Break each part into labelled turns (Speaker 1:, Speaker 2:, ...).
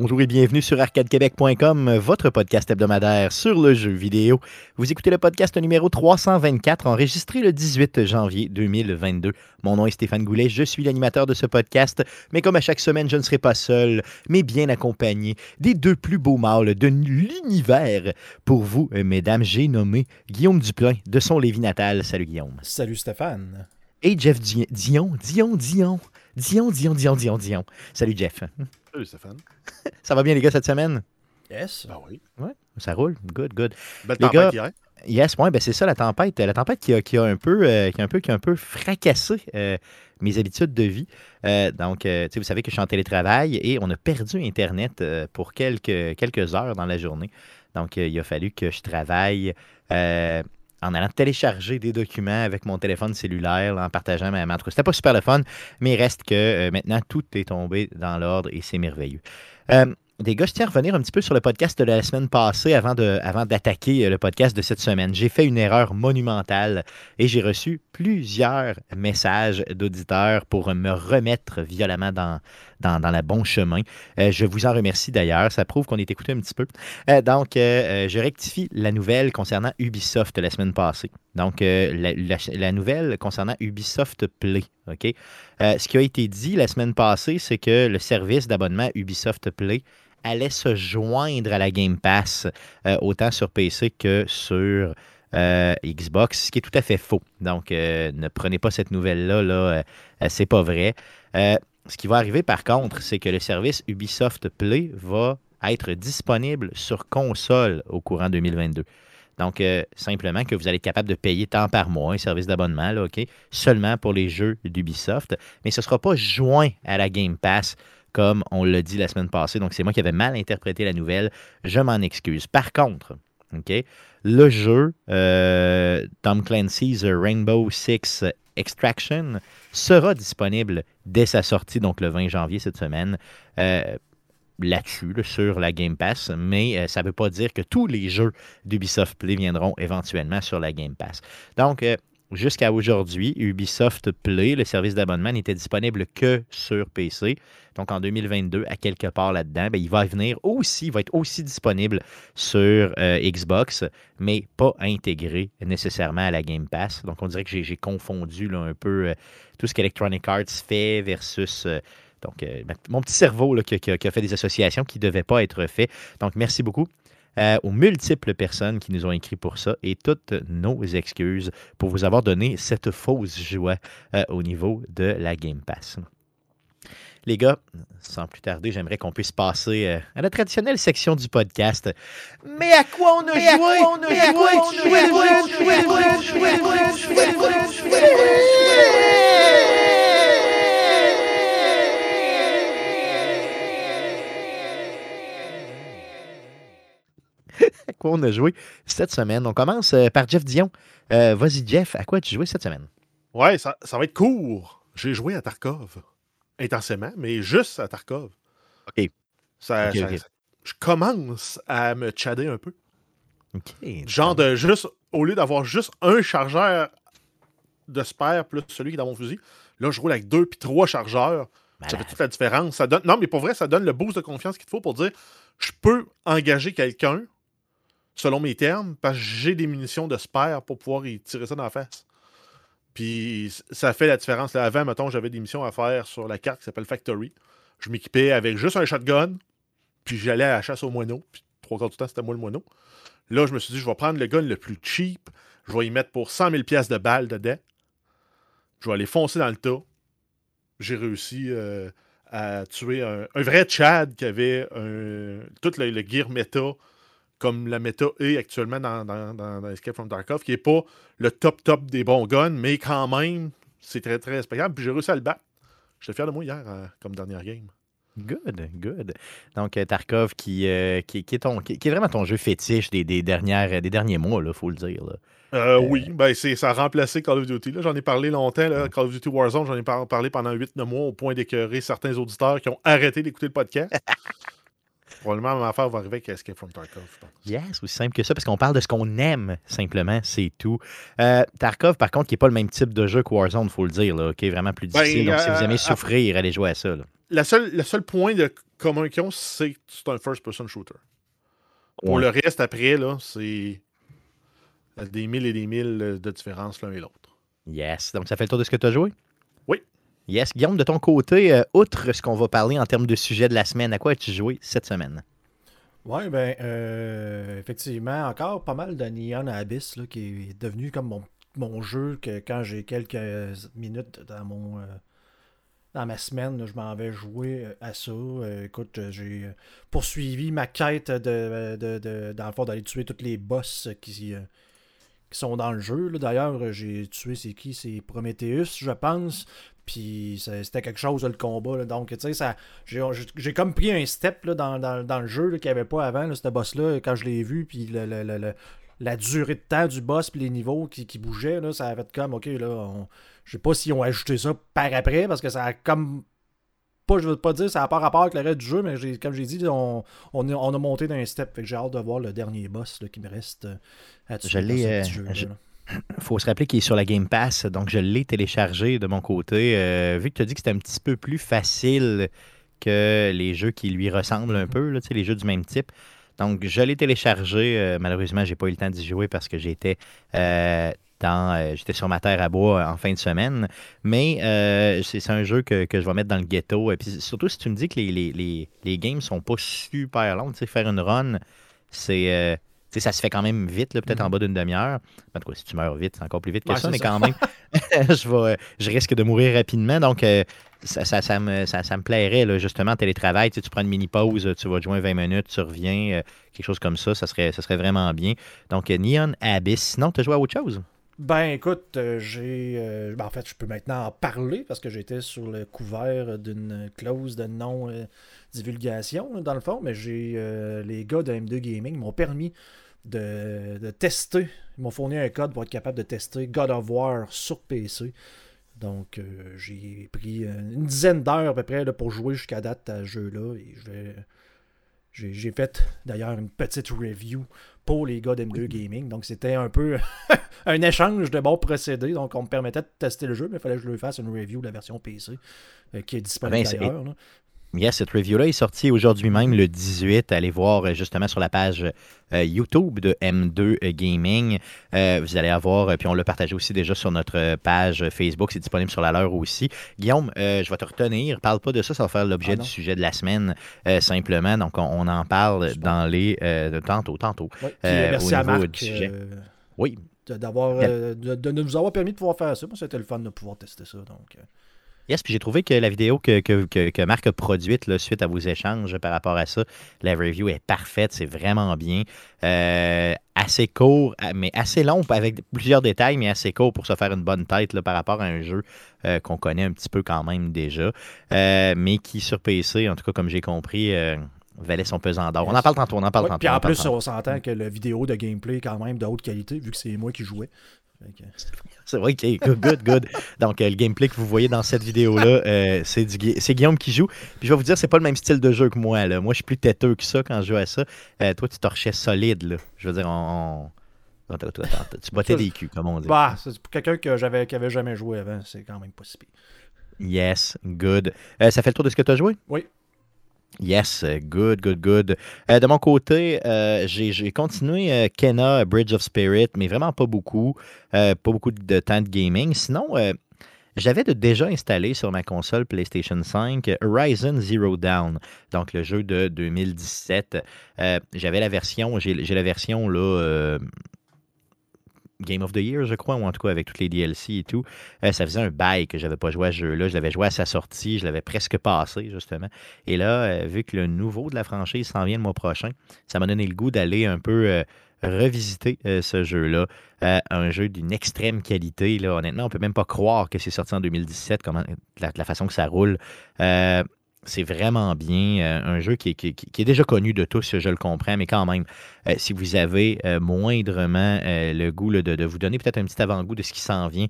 Speaker 1: Bonjour et bienvenue sur arcadequebec.com, votre podcast hebdomadaire sur le jeu vidéo. Vous écoutez le podcast numéro 324, enregistré le 18 janvier 2022. Mon nom est Stéphane Goulet, je suis l'animateur de ce podcast, mais comme à chaque semaine, je ne serai pas seul, mais bien accompagné des deux plus beaux mâles de l'univers. Pour vous, mesdames, j'ai nommé Guillaume Duplain de son Lévis natal. Salut Guillaume.
Speaker 2: Salut Stéphane.
Speaker 1: Et Jeff Dion, Dion, Dion. Dion, Dion, Dion, Dion, Dion. Salut Jeff.
Speaker 3: Salut Stéphane.
Speaker 1: Ça va bien les gars cette semaine?
Speaker 2: Yes.
Speaker 3: Ben oui.
Speaker 1: Ouais, ça roule. Good, good.
Speaker 3: Belle
Speaker 1: Les
Speaker 3: tempête
Speaker 1: gars-
Speaker 3: hier.
Speaker 1: Yes, ouais, ben c'est ça la tempête. La tempête qui a, qui a un peu, euh, qui a un peu, qui a un peu fracassé euh, mes habitudes de vie. Euh, donc, euh, tu sais, vous savez que je suis en télétravail et on a perdu Internet euh, pour quelques, quelques heures dans la journée. Donc, euh, il a fallu que je travaille euh, en allant télécharger des documents avec mon téléphone cellulaire, en partageant ma ma- C'était pas super le fun, mais il reste que euh, maintenant tout est tombé dans l'ordre et c'est merveilleux. Euh, des gars, je tiens à revenir un petit peu sur le podcast de la semaine passée avant avant d'attaquer euh, le podcast de cette semaine. J'ai fait une erreur monumentale et j'ai reçu plusieurs messages d'auditeurs pour me remettre violemment dans, dans, dans le bon chemin. Euh, je vous en remercie d'ailleurs. Ça prouve qu'on est écouté un petit peu. Euh, donc, euh, je rectifie la nouvelle concernant Ubisoft la semaine passée. Donc, la, la- nouvelle concernant Ubisoft Play. OK? Ce qui a été dit la semaine passée, c'est que le service d'abonnement Ubisoft Play allait se joindre à la Game Pass, autant sur PC que sur euh, Xbox, ce qui est tout à fait faux. Donc, euh, ne prenez pas cette nouvelle-là, là, euh, c'est pas vrai. Ce qui va arriver par contre, c'est que le service Ubisoft Play va être disponible sur console au courant 2022. Donc, simplement que vous allez être capable de payer tant par mois un service d'abonnement, OK, seulement pour les jeux d'Ubisoft, mais ce ne sera pas joint à la Game Pass comme on l'a dit la semaine passée. Donc, c'est moi qui avais mal interprété la nouvelle. Je m'en excuse. Par contre, OK, le jeu euh, Tom Clancy's Rainbow Six Extraction sera disponible dès sa sortie, donc le 20 janvier cette semaine. euh, là-dessus, là, sur la Game Pass, mais euh, ça ne veut pas dire que tous les jeux d'Ubisoft Play viendront éventuellement sur la Game Pass. Donc, jusqu'à aujourd'hui, Ubisoft Play, le service d'abonnement, n'était disponible que sur PC. Donc, en 2022, à quelque part là-dedans, ben, il va venir aussi, va être aussi disponible sur euh, Xbox, mais pas intégré nécessairement à la Game Pass. Donc, on dirait que j'ai confondu un peu euh, tout ce qu'Electronic Arts fait versus euh, ma- mon petit cerveau qui, qui a fait des associations qui ne devaient pas être faites. Donc, merci beaucoup euh, aux multiples personnes qui nous ont écrit pour ça et toutes nos excuses pour vous avoir donné cette fausse joie euh, au niveau de la Game Pass. Les gars, sans plus tarder, j'aimerais qu'on puisse passer euh, à la traditionnelle section du podcast. Mais à quoi on a joué? À quoi on a joué cette semaine. On commence euh, par Jeff Dion. Euh, Vas-y, Jeff, à quoi as-tu joué cette semaine?
Speaker 3: Ouais, ça, ça va être court. J'ai joué à Tarkov. Intensément, mais juste à Tarkov.
Speaker 1: OK.
Speaker 3: Ça, je commence à me tchader un peu.
Speaker 1: OK.
Speaker 3: Genre de juste, au lieu d'avoir juste un chargeur de spare plus celui qui est dans mon fusil, là, je roule avec deux puis trois chargeurs. Ça fait toute la différence. Ça donne... Non, mais pour vrai, ça donne le boost de confiance qu'il te faut pour dire je peux engager quelqu'un selon mes termes parce que j'ai des munitions de spare pour pouvoir y tirer ça dans la face. Puis ça fait la différence. Là, avant, mettons, j'avais des missions à faire sur la carte qui s'appelle Factory. Je m'équipais avec juste un shotgun, puis j'allais à la chasse au moineau. Puis trois quarts du temps, c'était moi le moineau. Là, je me suis dit, je vais prendre le gun le plus cheap. Je vais y mettre pour 100 000 pièces de balles dedans. Je vais aller foncer dans le tas. J'ai réussi euh, à tuer un, un vrai Chad qui avait un, tout le, le gear méta comme la méta est actuellement dans, dans, dans- Escape from Tarkov, qui n'est pas le top top des bons guns, mais quand même, c'est très très respectable. Puis j'ai réussi à le battre. J'étais fier de moi hier euh, comme dernière game.
Speaker 1: Good, good. Donc, euh, Tarkov, qui, euh, qui, qui est ton, qui, qui est vraiment ton jeu fétiche des, des, dernières, des derniers mois, il faut le dire. là.
Speaker 3: Euh, Oui, ben c'est, ça a remplacé Call of Duty. J'en ai parlé longtemps. là. Call of Duty Warzone, j'en ai par- parlé pendant 8-9 mois au point d'écœurer certains auditeurs qui ont arrêté d'écouter le podcast. Probablement, ma affaire va arriver avec Escape from Tarkov. je pense.
Speaker 1: Yes, aussi simple que ça, parce qu'on parle de ce qu'on aime, simplement, c'est tout. Euh, Tarkov, par contre, qui n'est pas le même type de jeu que Warzone, il faut le dire, là, OK? Vraiment plus
Speaker 3: Ben,
Speaker 1: difficile. Donc, si vous
Speaker 3: euh,
Speaker 1: aimez
Speaker 3: à-
Speaker 1: souffrir, allez jouer à ça. là.
Speaker 3: La seule, le seul point de commun qu'ils ont, c'est que c'est un first-person shooter. Pour le reste, après, là, c'est des mille et des mille de différence l'un et l'autre.
Speaker 1: Yes. Donc, ça fait le tour de ce que tu as joué? Yes. Guillaume, de ton côté, euh, outre ce qu'on va parler en termes de sujet de la semaine, à quoi as-tu joué cette semaine?
Speaker 2: Oui, ben, euh, effectivement, encore pas mal de Neon Abyss là, qui est devenu comme mon, jeu que quand j'ai quelques minutes dans mon. Euh, dans ma semaine, je m'en vais jouer à ça. écoute, j'ai poursuivi ma quête de, de, d'aller tuer tous les boss qui, qui sont dans le jeu. D'ailleurs, j'ai tué, c'est qui C'est Prometheus, je pense. Puis c'était quelque chose, le combat. Donc, tu sais, j'ai comme pris un step là, dans, le jeu qu'il n'y avait pas avant, ce boss-là, quand je l'ai vu. Puis la durée de temps du boss, puis les niveaux qui, bougeaient, là, ça avait comme, ok, là, je sais pas s'ils ont ajouté ça par après, parce que ça a comme pas, je veux pas dire ça n'a pas rapport avec le reste du jeu, mais comme j'ai dit, on, on, a monté d'un step. Fait que j'ai hâte de voir le dernier boss qui me reste euh, à
Speaker 1: tuer. Je l'ai. Il faut se rappeler qu'il est sur la Game Pass, donc je l'ai téléchargé de mon côté. Euh, vu que tu as dit que c'était un petit peu plus facile que les jeux qui lui ressemblent un peu, là, les jeux du même type. Donc, je l'ai téléchargé. Euh, malheureusement, j'ai pas eu le temps d'y jouer parce que j'étais euh, j'étais sur ma terre à bois en fin de semaine. Mais euh, c'est un jeu que, je vais mettre dans le ghetto. Et puis surtout si tu me dis que les, les, les, games sont pas super longs, tu sais, faire une run, c'est. Euh, ça se fait quand même vite, peut-être en mm-hmm. bas d'une demi-heure. En tout cas, si tu meurs vite, c'est encore plus vite que ça, mais quand même, je, vais, je risque de mourir rapidement. Donc, ça, ça, me, ça, me plairait, là, justement, télétravail. Tu, tu prends une mini-pause, tu vas jouer 20 minutes, tu reviens, quelque chose comme ça, ça serait, ça serait vraiment bien. Donc, Neon Abyss. Sinon, tu as joué à autre chose?
Speaker 2: Ben écoute, euh, j'ai. Euh, ben, en fait, je peux maintenant en parler parce que j'étais sur le couvert d'une clause de non-divulgation, dans le fond, mais j'ai. Euh, les gars de M2 Gaming m'ont permis de, tester. Ils m'ont fourni un code pour être capable de tester God of War sur PC. Donc, j'ai pris une dizaine d'heures à peu près pour jouer jusqu'à date à ce jeu-là. Et j'ai fait d'ailleurs une petite review pour les gars d'M2 Gaming. Donc c'était un peu un échange de bons procédés. Donc on me permettait de tester le jeu, mais il fallait que je lui fasse une review de la version PC euh, qui est disponible ah ben, d'ailleurs.
Speaker 1: Yes, cette review-là est sortie aujourd'hui même, le 18. Allez voir euh, justement sur la page euh, YouTube de M2 Gaming. Euh, vous allez avoir, puis on l'a partagé aussi déjà sur notre page Facebook, c'est disponible sur la leur aussi. Guillaume, je vais te retenir. Parle pas de ça, ça va faire l'objet ah du sujet de la semaine simplement. Donc on, en parle dans les. tantôt, tantôt.
Speaker 2: merci à Marc, oui. D'avoir, de, nous avoir permis de pouvoir faire ça. Moi, c'était le fun de pouvoir tester ça. Donc.
Speaker 1: Yes, puis j'ai trouvé que la vidéo que, que, Marc a produite suite à vos échanges par rapport à ça, la review est parfaite, c'est vraiment bien. Euh, assez court, mais assez long, avec plusieurs détails, mais assez court pour se faire une bonne tête là, par rapport à un jeu euh, qu'on connaît un petit peu quand même déjà, euh, mais qui sur PC, en tout cas comme j'ai compris, valait son pesant d'or. On en parle tantôt, on en parle tantôt.
Speaker 2: Puis en plus, on s'entend que la vidéo de gameplay est quand même de haute qualité, vu que c'est moi qui jouais.
Speaker 1: C'est vrai, ok, good, good, Donc, euh, le gameplay que vous voyez dans cette vidéo-là, euh, c'est Guillaume qui joue. Puis je vais vous dire, c'est pas le même style de jeu que moi. Là. Moi, je suis plus têteux que ça quand je joue à ça. Euh, toi, tu torchais solide. Là. Je veux dire, on. tu bottais des culs, comme on dit.
Speaker 2: Bah, c'est pour quelqu'un que j'avais, qui avait jamais joué avant, c'est quand même pas si pire.
Speaker 1: Yes, good. ça fait le tour de ce que tu as joué?
Speaker 2: Oui.
Speaker 1: Yes, good, good, good. Euh, de mon côté, euh, j'ai continué euh, Kena Bridge of Spirit, mais vraiment pas beaucoup. pas beaucoup de temps de gaming. Sinon, j'avais déjà installé sur ma console PlayStation 5 Horizon Zero Down, donc le jeu de 2017. J'avais la version, j'ai la version là Game of the Year, je crois, ou en tout cas avec toutes les DLC et tout. Euh, ça faisait un bail que j'avais pas joué à ce jeu-là. Je l'avais joué à sa sortie, je l'avais presque passé, justement. Et là, euh, vu que le nouveau de la franchise s'en vient le mois prochain, ça m'a donné le goût d'aller un peu euh, revisiter ce jeu-là. un jeu d'une extrême qualité. Là. Honnêtement, on peut même pas croire que c'est sorti en 2017, comment, la façon que ça roule. C'est vraiment bien. Euh, un jeu qui, est déjà connu de tous, je le comprends, mais quand même, euh, si vous avez euh, moindrement le goût de, vous donner peut-être un petit avant-goût de ce qui s'en vient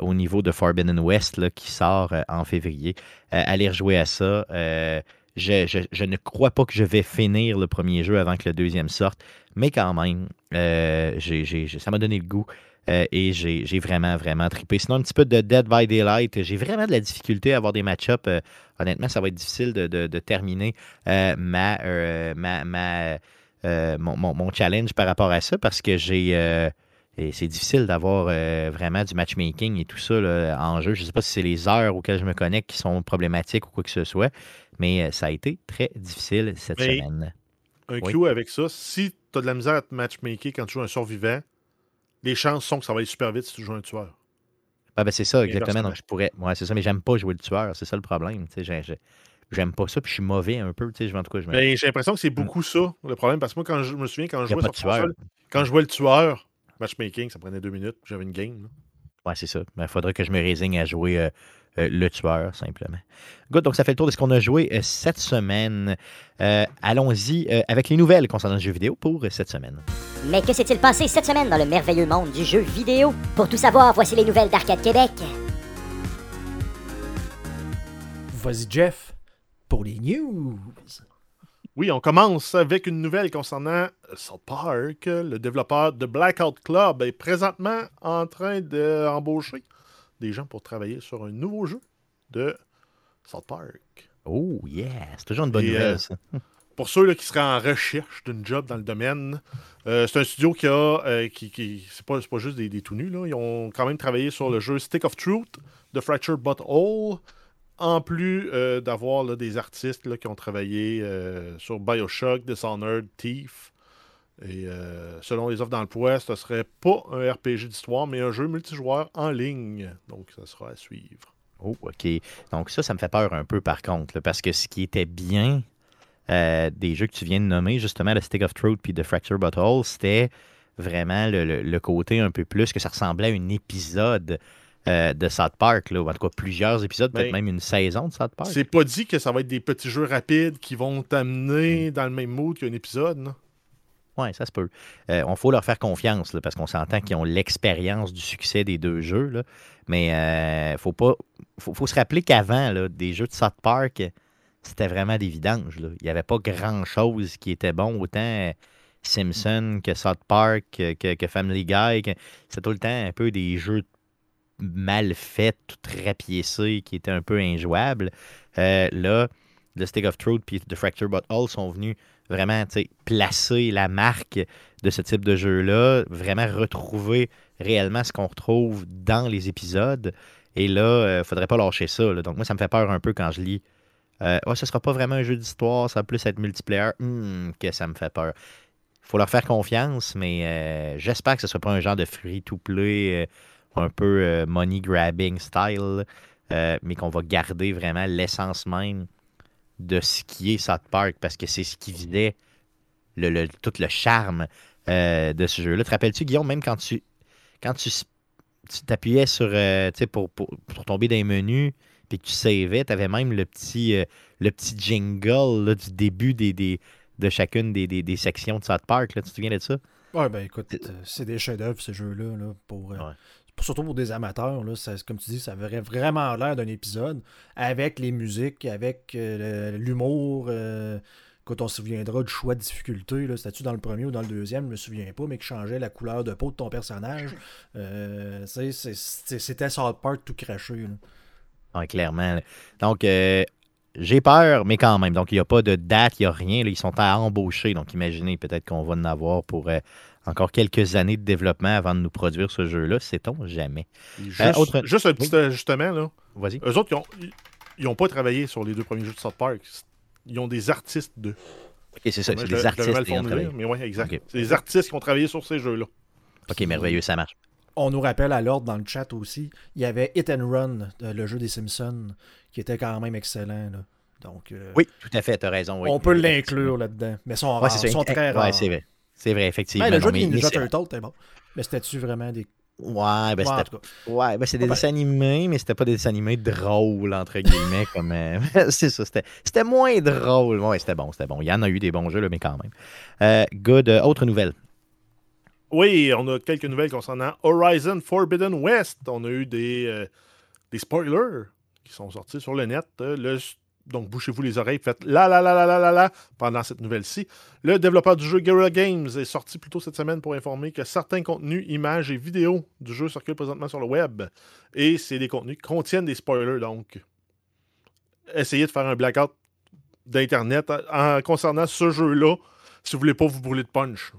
Speaker 1: au niveau de Forbidden West qui sort en février, allez rejouer à ça. je, ne crois pas que je vais finir le premier jeu avant que le deuxième sorte, mais quand même, ça m'a donné le goût. Euh, et j'ai vraiment, vraiment trippé. Sinon, un petit peu de Dead by Daylight. J'ai vraiment de la difficulté à avoir des match-ups. honnêtement, ça va être difficile de, terminer ma, ma, mon, challenge par rapport à ça parce que j'ai c'est difficile d'avoir euh, vraiment du matchmaking et tout ça en jeu. Je ne sais pas si c'est les heures auxquelles je me connecte qui sont problématiques ou quoi que ce soit, mais euh, ça a été très difficile cette semaine.
Speaker 3: Un clou avec ça, si tu as de la misère à te matchmaker quand tu joues un survivant, les chances sont que ça va aller super vite si tu joues un tueur.
Speaker 1: Ah ben c'est ça, exactement. Donc je pourrais. Ouais, c'est ça, mais j'aime pas jouer le tueur. C'est ça le problème. J'aime pas ça, puis je suis mauvais un peu. En tout cas, je
Speaker 3: ben, J'ai l'impression que c'est mm. beaucoup ça, le problème. Parce que moi, quand je me souviens, quand je jouais sur quand je jouais le tueur, Matchmaking, ça prenait deux minutes. J'avais une game.
Speaker 1: Ouais, c'est ça. Il ben, faudrait que je me résigne à jouer euh, euh, le tueur, simplement. Good, donc ça fait le tour de ce qu'on a joué euh, cette semaine. Allons-y avec les nouvelles concernant le jeu vidéo pour cette semaine.
Speaker 4: Mais que s'est-il passé cette semaine dans le merveilleux monde du jeu vidéo? Pour tout savoir, voici les nouvelles d'Arcade Québec.
Speaker 2: Vas-y, Jeff, pour les news.
Speaker 3: Oui, on commence avec une nouvelle concernant South Park. Le développeur de Blackout Club est présentement en train d'embaucher des gens pour travailler sur un nouveau jeu de South Park.
Speaker 1: Oh, yeah! C'est toujours une bonne nouvelle, euh, ça.
Speaker 3: Pour ceux qui seraient en recherche d'une job dans le domaine, euh, c'est un studio qui a. Euh, qui, qui c'est pas, juste des, des tout nus, là. Ils ont quand même travaillé sur le jeu Stick of Truth de Fractured But All en plus euh, d'avoir des artistes qui ont travaillé sur Bioshock, Dishonored, Thief. Et euh, selon les offres d'emploi, ce serait pas un RPG d'histoire, mais un jeu multijoueur en ligne. Donc, ça sera à suivre.
Speaker 1: Oh, OK. Donc, ça, ça me fait peur un peu, par contre, parce que ce qui était bien des jeux que tu viens de nommer, justement, le Stick of Truth puis The Fracture Bottle, c'était vraiment le, côté un peu plus que ça ressemblait à un épisode euh, de South Park, là, ou en tout cas plusieurs épisodes, peut-être ben, même une saison de South Park.
Speaker 3: C'est pas dit que ça va être des petits jeux rapides qui vont t'amener dans le même mood qu'un épisode, non?
Speaker 1: Oui, ça se peut. Euh, on faut leur faire confiance parce qu'on s'entend qu'ils ont l'expérience du succès des deux jeux. Mais euh, faut pas. Faut, se rappeler qu'avant, des jeux de South Park, c'était vraiment des vidanges. Il n'y avait pas grand-chose qui était bon. Autant Simpson que South Park que, Family Guy. C'était tout le temps un peu des jeux mal fait, tout rapiécé, qui était un peu injouable. Euh, là, The Stick of Truth et The Fracture But All sont venus vraiment placer la marque de ce type de jeu-là, vraiment retrouver réellement ce qu'on retrouve dans les épisodes. Et là, il euh, ne faudrait pas lâcher ça. Donc moi, ça me fait peur un peu quand je lis. Euh, oh, ce sera pas vraiment un jeu d'histoire, ça va plus être multiplayer. Hmm, que ça me fait peur. Il faut leur faire confiance, mais euh, j'espère que ce ne sera pas un genre de free-to-play un peu euh, money grabbing style, euh, mais qu'on va garder vraiment l'essence même de ce qui est South Park parce que c'est ce qui vidait le, tout le charme euh, de ce jeu-là. Te rappelles-tu, Guillaume, même quand tu quand tu t'appuyais sur pour, pour, pour, tomber dans les menus puis que tu savais, tu avais même le petit, le petit jingle du début des, de chacune des, sections de South Park. Là. Tu te souviens de ça?
Speaker 2: Ouais, ben écoute, c'est des chefs-d'œuvre, ces jeux-là, là, pour, surtout pour des amateurs, là, comme tu dis, ça aurait vraiment l'air d'un épisode avec les musiques, avec euh, l'humour. Euh, quand on se souviendra du choix de difficulté, c'était-tu dans le premier ou dans le deuxième, je me souviens pas, mais qui changeait la couleur de peau de ton personnage. Euh, c'était South Park tout craché.
Speaker 1: clairement. Donc, j'ai peur, mais quand même. Donc, il n'y a pas de date, il n'y a rien. ils sont à embaucher. Donc, imaginez peut-être qu'on va en avoir pour encore quelques années de développement avant de nous produire ce jeu-là, sait-on jamais.
Speaker 3: Euh, juste, un petit ajustement, là. Vas-y. Eux autres, ils n'ont ont pas travaillé sur les deux premiers jeux de South Park. Ils ont des artistes d'eux.
Speaker 1: Ok, c'est ça, c'est des artistes.
Speaker 3: qui ont mais oui, exact. C'est des artistes qui ont travaillé sur ces jeux-là.
Speaker 1: Ok, merveilleux, ça marche.
Speaker 2: On nous rappelle à l'ordre dans le chat aussi, il y avait Hit and Run, euh, le jeu des Simpsons, qui était quand même excellent. Donc, euh,
Speaker 1: oui, tout à fait, tu as raison.
Speaker 2: On peut l'inclure là-dedans, mais ils sont, sont très rares.
Speaker 1: Ouais, c'est vrai. C'est vrai, effectivement.
Speaker 2: le jeu de Ninja Turtle, t'es bon. Mais c'était-tu vraiment des.
Speaker 1: Ouais, ben c'était. Ouais, ben c'est des dessins animés, mais c'était pas des dessins animés drôles, entre guillemets. comme euh, C'est ça, c'était moins drôle. Ouais, c'était bon, c'était bon. Il y en a eu des bons jeux, là, mais quand même. Euh, good. Euh, autre nouvelle.
Speaker 3: Oui, on a quelques nouvelles concernant Horizon Forbidden West. On a eu des, des spoilers qui sont sortis sur le net. Le, donc bouchez-vous les oreilles, faites la la la la la la la pendant cette nouvelle-ci. Le développeur du jeu Guerrilla Games est sorti plus tôt cette semaine pour informer que certains contenus, images et vidéos du jeu circulent présentement sur le web. Et c'est des contenus qui contiennent des spoilers, donc essayez de faire un blackout d'Internet concernant ce jeu-là si vous voulez pas vous brûler de punch.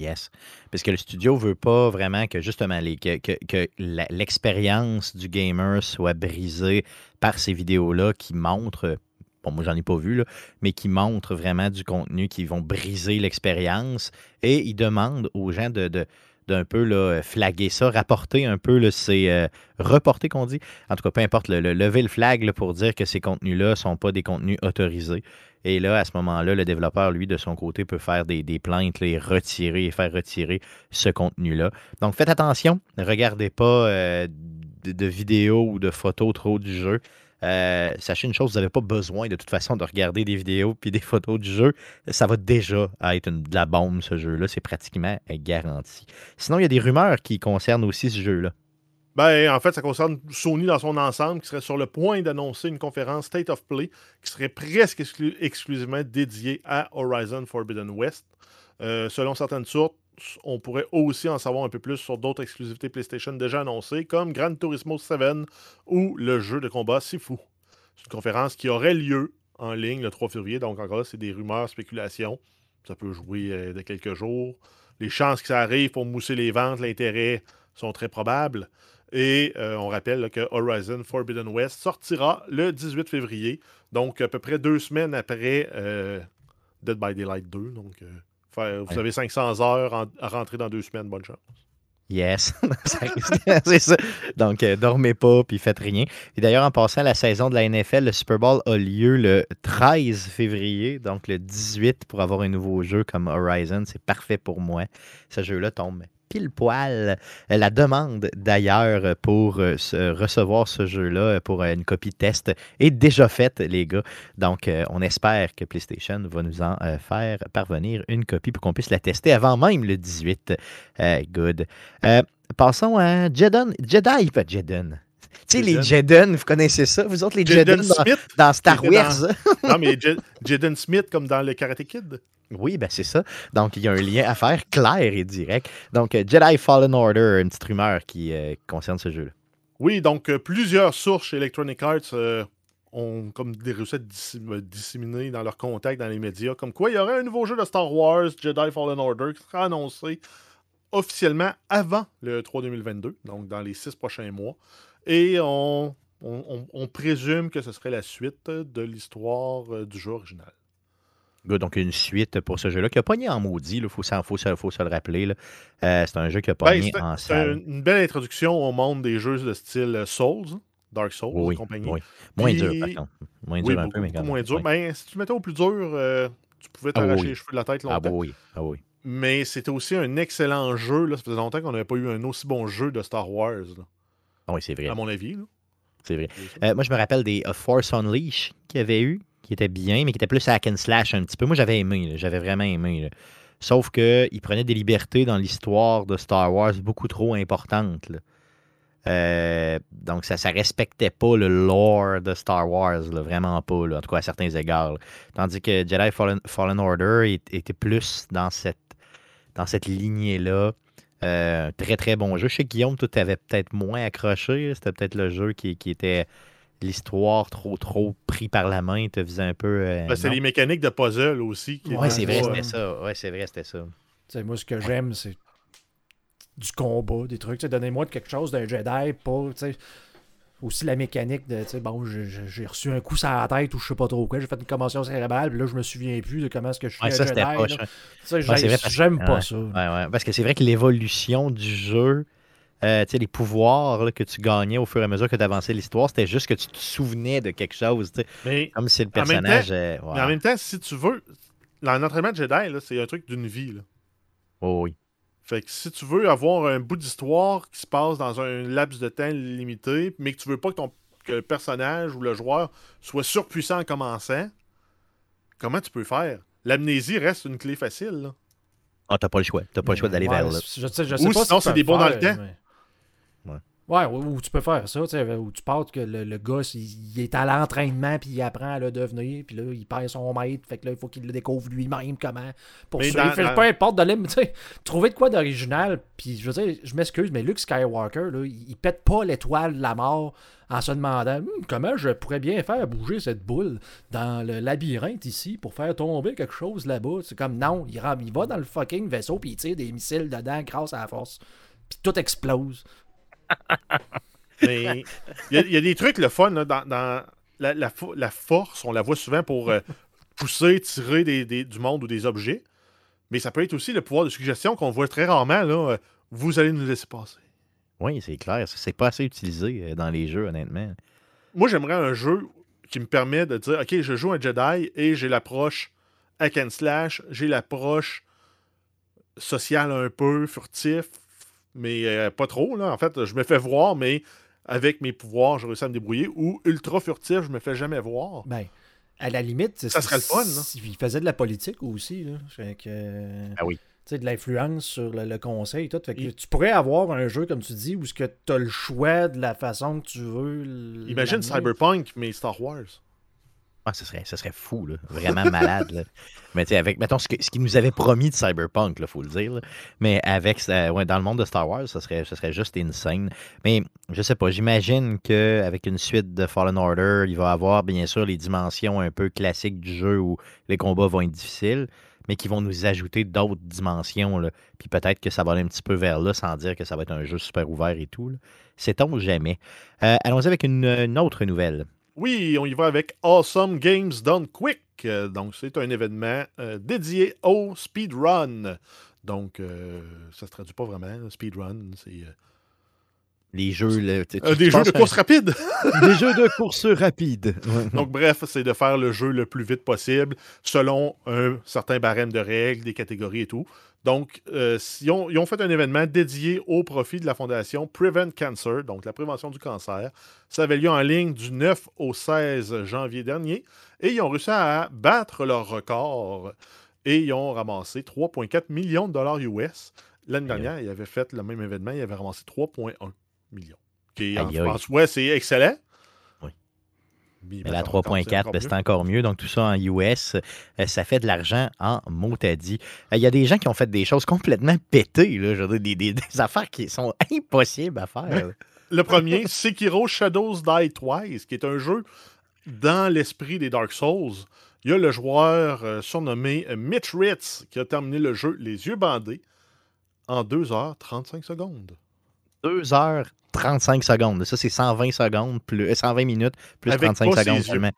Speaker 1: Yes. Parce que le studio veut pas vraiment que justement l'expérience du gamer soit brisée par ces vidéos-là qui montrent, bon, moi j'en ai pas vu, là, mais qui montrent vraiment du contenu qui vont briser l'expérience. Et ils demandent aux gens de d'un peu là, flaguer ça, rapporter un peu, c'est euh, reporter qu'on dit. En tout cas, peu importe, le, lever le flag là, pour dire que ces contenus-là ne sont pas des contenus autorisés. Et là, à ce moment-là, le développeur, lui, de son côté, peut faire des, plaintes et retirer et faire retirer ce contenu-là. Donc, faites attention. Ne regardez pas euh, de, vidéos ou de photos trop du jeu. Euh, sachez une chose, vous n'avez pas besoin de toute façon de regarder des vidéos puis des photos du jeu. Ça va déjà être de la bombe, ce jeu-là. C'est pratiquement garanti. Sinon, il y a des rumeurs qui concernent aussi ce jeu-là.
Speaker 3: Ben, en fait, ça concerne Sony dans son ensemble, qui serait sur le point d'annoncer une conférence State of Play qui serait presque exclusivement dédiée à Horizon Forbidden West. Euh, selon certaines sources, on pourrait aussi en savoir un peu plus sur d'autres exclusivités PlayStation déjà annoncées, comme Gran Turismo 7 ou le jeu de combat Sifu. C'est une conférence qui aurait lieu en ligne le 3 février, donc encore c'est des rumeurs, spéculations. Ça peut jouer euh, de quelques jours. Les chances que ça arrive pour mousser les ventes, l'intérêt sont très probables. Et euh, on rappelle que Horizon Forbidden West sortira le 18 février, donc à peu près deux semaines après euh, Dead by Daylight 2. Donc, euh, vous avez 500 heures à rentrer dans deux semaines, bonne chance.
Speaker 1: Yes, c'est ça. Donc, dormez pas puis faites rien. Et d'ailleurs, en passant à la saison de la NFL, le Super Bowl a lieu le 13 février, donc le 18 pour avoir un nouveau jeu comme Horizon. C'est parfait pour moi. Ce jeu-là tombe pile poil la demande d'ailleurs pour euh, recevoir ce jeu-là euh, pour euh, une copie test est déjà faite, les gars. Donc, on espère que PlayStation va nous en faire parvenir une copie pour qu'on puisse la tester avant même le 18. good. passons à Jedon, Jedi, pas Jedon. Tu sais, les Jeden, vous connaissez ça? Vous autres, les Jeden, dans, Star Wars?
Speaker 3: non, mais Jeden Smith, comme dans le Karate Kid.
Speaker 1: Oui, ben c'est ça. Donc, il y a un lien à faire clair et direct. Donc, euh, Jedi Fallen Order, une petite rumeur qui euh, concerne ce jeu-là.
Speaker 3: Oui, donc euh, plusieurs sources chez Electronic Arts ont comme des recettes disséminées dans leurs contacts dans les médias, comme quoi il y aurait un nouveau jeu de Star Wars, Jedi Fallen Order, qui sera annoncé officiellement avant le 3 2022, donc dans les six prochains mois. Et on, on présume que ce serait la suite de l'histoire du jeu original.
Speaker 1: Donc, une suite pour ce jeu-là qui a pogné en maudit. Il faut, faut, faut, se le rappeler. Euh, c'est un jeu qui a pogné ben, en salle.
Speaker 3: C'est une belle introduction au monde des jeux de style Souls, Dark Souls oui, compagnie. Oui.
Speaker 1: Moins dur, par contre. Moins dur un peu, mais quand même.
Speaker 3: Moins dur. Ben, si tu mettais au plus dur, euh, tu pouvais ah t'arracher les cheveux de la tête ah longtemps.
Speaker 1: Ah oui, ah oui.
Speaker 3: Mais c'était aussi un excellent jeu. Là. Ça faisait longtemps qu'on n'avait pas eu un aussi bon jeu de Star Wars.
Speaker 1: Ah oui, c'est vrai.
Speaker 3: À mon avis.
Speaker 1: C'est vrai. Euh, moi, je me rappelle des Force Unleashed qu'il y avait eu qui était bien, mais qui était plus hack and slash un petit peu. Moi, j'avais aimé, j'avais vraiment aimé. Sauf qu'il prenait des libertés dans l'histoire de Star Wars beaucoup trop importantes. Euh, donc, ça ne respectait pas le lore de Star Wars, vraiment pas, en tout cas à certains égards. Tandis que Jedi Fallen, Order était plus dans cette, dans cette lignée-là. Euh, très très bon jeu. Que Guillaume, tout avait peut-être moins accroché. C'était peut-être le jeu qui était l'histoire trop trop pris par la main te faisait un peu. Euh,
Speaker 3: ben, c'est les mécaniques de puzzle aussi.
Speaker 1: Qui ouais, c'est vrai, c'était ça. Ouais, c'est vrai, c'était ça.
Speaker 2: moi, ce que j'aime, c'est du combat, des trucs. Donnez-moi quelque chose d'un Jedi, pas. Aussi la mécanique de, bon, j'ai reçu un coup sur la tête ou je sais pas trop quoi, j'ai fait une commotion cérébrale, puis là, je me souviens plus de comment est-ce que je suis
Speaker 1: ouais,
Speaker 2: ça,
Speaker 1: Jedi.
Speaker 2: J'aime pas
Speaker 1: ça.
Speaker 2: Ouais,
Speaker 1: ouais, parce que c'est vrai que l'évolution du jeu, euh, les pouvoirs que tu gagnais au fur et à mesure que tu avançais l'histoire, c'était juste que tu te souvenais de quelque chose. Mais comme si le personnage.
Speaker 3: Euh, mais en même temps, si tu veux, l'entraînement de Jedi, c'est un truc d'une vie. Là.
Speaker 1: Oh, oui.
Speaker 3: Fait que si tu veux avoir un bout d'histoire qui se passe dans un laps de temps limité, mais que tu veux pas que, ton, que le personnage ou le joueur soit surpuissant en commençant, comment tu peux faire? L'amnésie reste une clé facile. Là.
Speaker 1: Ah, t'as pas le choix. T'as pas le choix d'aller vers là.
Speaker 2: Je sais, je
Speaker 3: sais
Speaker 2: Ou
Speaker 3: sinon, c'est des bons dans le temps.
Speaker 2: Ouais, ou, ou tu peux faire ça, tu sais, où tu parles que le, le gars, il, il est à l'entraînement, puis il apprend à le devenir, puis là, il perd son maître, fait que là, il faut qu'il le découvre lui-même comment. Pour suivre.
Speaker 3: dans- dans-
Speaker 2: peu importe de l'im- tu sais, trouver de quoi d'original, puis je veux dire, je m'excuse, mais Luke Skywalker, là, il, il pète pas l'étoile de la mort en se demandant Hum, comment je pourrais bien faire bouger cette boule dans le labyrinthe ici pour faire tomber quelque chose là-bas? C'est comme non, il, il va dans le fucking vaisseau, puis il tire des missiles dedans grâce à la force. Puis tout explose.
Speaker 3: Mais il y, a- il y a des trucs le fun là, dans, dans la, la fo- la force, on la voit souvent pour euh, pousser, tirer des, des- du monde ou des objets. Mais ça peut être aussi le pouvoir de suggestion qu'on voit très rarement. Là, euh, vous allez nous laisser passer.
Speaker 1: Oui, c'est clair. C'est pas assez utilisé euh, dans les jeux, honnêtement.
Speaker 3: Moi, j'aimerais un jeu qui me permet de dire OK, je joue un Jedi et j'ai l'approche hack and slash, j'ai l'approche sociale un peu, furtif, mais euh, pas trop. Là. En fait, je me fais voir, mais avec mes pouvoirs, je réussis à me débrouiller. Ou ultra furtif, je me fais jamais voir.
Speaker 2: Ben, à la limite,
Speaker 3: Ça serait le fun, là.
Speaker 2: Il faisait de la politique aussi, là. Fait que,
Speaker 1: Ah oui.
Speaker 2: Tu sais, de l'influence sur le, le conseil et tout. Fait que
Speaker 3: Il-
Speaker 2: tu pourrais avoir un jeu, comme tu dis, où tu as le choix de la façon que tu veux.
Speaker 3: Imagine. Cyberpunk, mais Star Wars.
Speaker 1: Ah, ce serait, ce serait fou, là. Vraiment malade. Mais tu sais, avec, mettons, ce, qu'ils nous avait promis de Cyberpunk, il faut le dire. Mais avec, ouais, dans le monde de Star Wars, ce serait, ce serait juste insane. Mais je sais pas, j'imagine qu'avec une suite de Fallen Order, il va avoir, bien sûr, les dimensions un peu classiques du jeu où les combats vont être difficiles, mais qui vont nous ajouter d'autres dimensions. Là. Puis peut-être que ça va aller un petit peu vers là, sans dire que ça va être un jeu super ouvert et tout. Sait-on jamais. Euh, Allons-y avec une autre nouvelle.
Speaker 3: Oui, on y va avec Awesome Games Done Quick. Euh, donc, c'est un événement euh, dédié au speedrun. Donc, euh, ça se traduit pas vraiment. Speedrun, c'est
Speaker 1: Les jeux. là,
Speaker 3: euh, des jeux de course rapide.
Speaker 1: Des jeux de course rapide.
Speaker 3: Donc, bref, c'est de faire le jeu le plus vite possible selon un certain barème de règles, des catégories et tout. Donc, euh, ils, ont, ils ont fait un événement dédié au profit de la fondation Prevent Cancer, donc la prévention du cancer. Ça avait lieu en ligne du 9 au 16 janvier dernier et ils ont réussi à battre leur record et ils ont ramassé 3,4 millions de dollars US. L'année dernière, ils avaient fait le même événement, ils avaient ramassé 3,1 millions. Qui, en, en soi, c'est excellent.
Speaker 1: Oui.
Speaker 3: Mais
Speaker 1: Mais la
Speaker 3: maintenant,
Speaker 1: 3.4,
Speaker 3: encore
Speaker 1: ben, c'est encore mieux. Donc, tout ça en US, euh, ça fait de l'argent en motadi. Euh, Il y a des gens qui ont fait des choses complètement pétées, là, je veux dire, des, des- des affaires qui sont impossibles à faire.
Speaker 3: Le premier, Sekiro Shadows Die Twice, qui est un jeu dans l'esprit des Dark Souls. Il y a le joueur euh, surnommé Mitch Ritz qui a terminé le jeu les yeux bandés en 2h35 secondes.
Speaker 1: 2 heures 35 secondes. Ça, c'est 120 secondes, plus, euh, 120 minutes, plus
Speaker 3: Avec
Speaker 1: 35
Speaker 3: pas ses
Speaker 1: secondes seulement.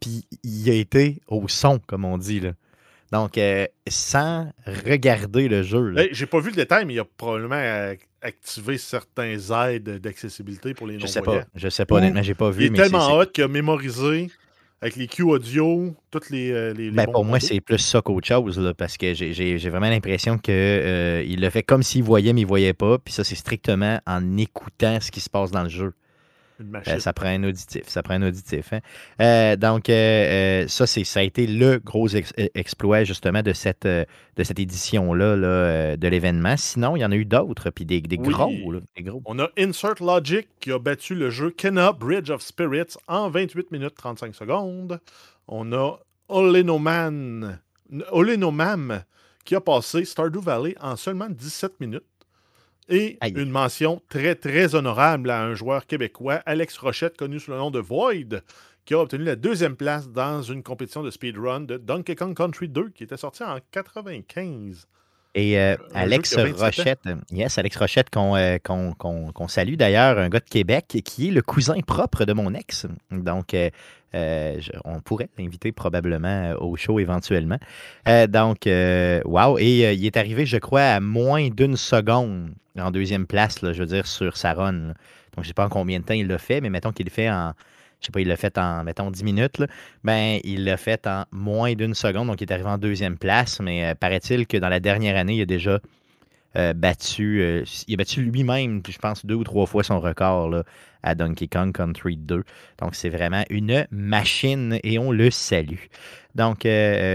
Speaker 1: Puis, il a été au son, comme on dit. Là. Donc, euh, sans regarder le jeu.
Speaker 3: Hey, J'ai pas vu le détail, mais il a probablement euh, activé certaines aides d'accessibilité pour les
Speaker 1: je sais
Speaker 3: non-voyants.
Speaker 1: pas. Je sais pas, honnêtement, j'ai pas vu.
Speaker 3: Il est
Speaker 1: mais
Speaker 3: tellement hot qu'il a mémorisé avec les cues audio, toutes les. euh, les, les
Speaker 1: Ben, pour moi, c'est plus ça qu'autre chose, là, parce que j'ai- vraiment l'impression qu'il le fait comme s'il voyait, mais il voyait pas. Puis ça, c'est strictement en écoutant ce qui se passe dans le jeu.
Speaker 3: Une
Speaker 1: Euh,
Speaker 3: machine.
Speaker 1: ça prend un auditif. Ça prend un auditif. hein. Euh, donc, euh, euh, ça, c'est- ça a été le gros ex- exploit, justement, de cette, de cette édition-là là, de l'événement. Sinon, il y en a eu d'autres, puis des, des
Speaker 3: Oui.
Speaker 1: gros. là, des gros.
Speaker 3: On a Insert Logic qui a battu le jeu Kenna Bridge of Spirits en 28 minutes 35 secondes. On a Olenoman, Olenomam qui a passé Stardew Valley en seulement 17 minutes. Et
Speaker 1: Aïe.
Speaker 3: une mention très, très honorable à un joueur québécois, Alex Rochette, connu sous le nom de Void, qui a obtenu la deuxième place dans une compétition de speedrun de Donkey Kong Country 2 qui était sorti en 95.
Speaker 1: Et euh,
Speaker 3: Un
Speaker 1: Alex
Speaker 3: jeu qui a 27 ans.
Speaker 1: Rochette, yes, Alex Rochette, qu'on euh, qu'on- salue d'ailleurs, un gars de Québec, qui est le cousin propre de mon ex. Donc, euh, euh, je- on pourrait l'inviter probablement euh, au show éventuellement. Euh, donc, euh, wow. Et euh, il est arrivé, je crois, à moins d'une seconde en deuxième place, là, je veux dire, sur sa run. là. Donc, je ne sais pas en combien de temps il l'a fait, mais mettons qu'il le fait en. Je sais pas, il l'a fait en, mettons, 10 minutes. là. Ben, il l'a fait en moins d'une seconde, donc il est arrivé en deuxième place. Mais euh, paraît-il que dans la dernière année, il a déjà battu, il a battu lui-même, je pense, deux ou trois fois son record à Donkey Kong Country 2. Donc, c'est vraiment une machine et on le salue. Donc,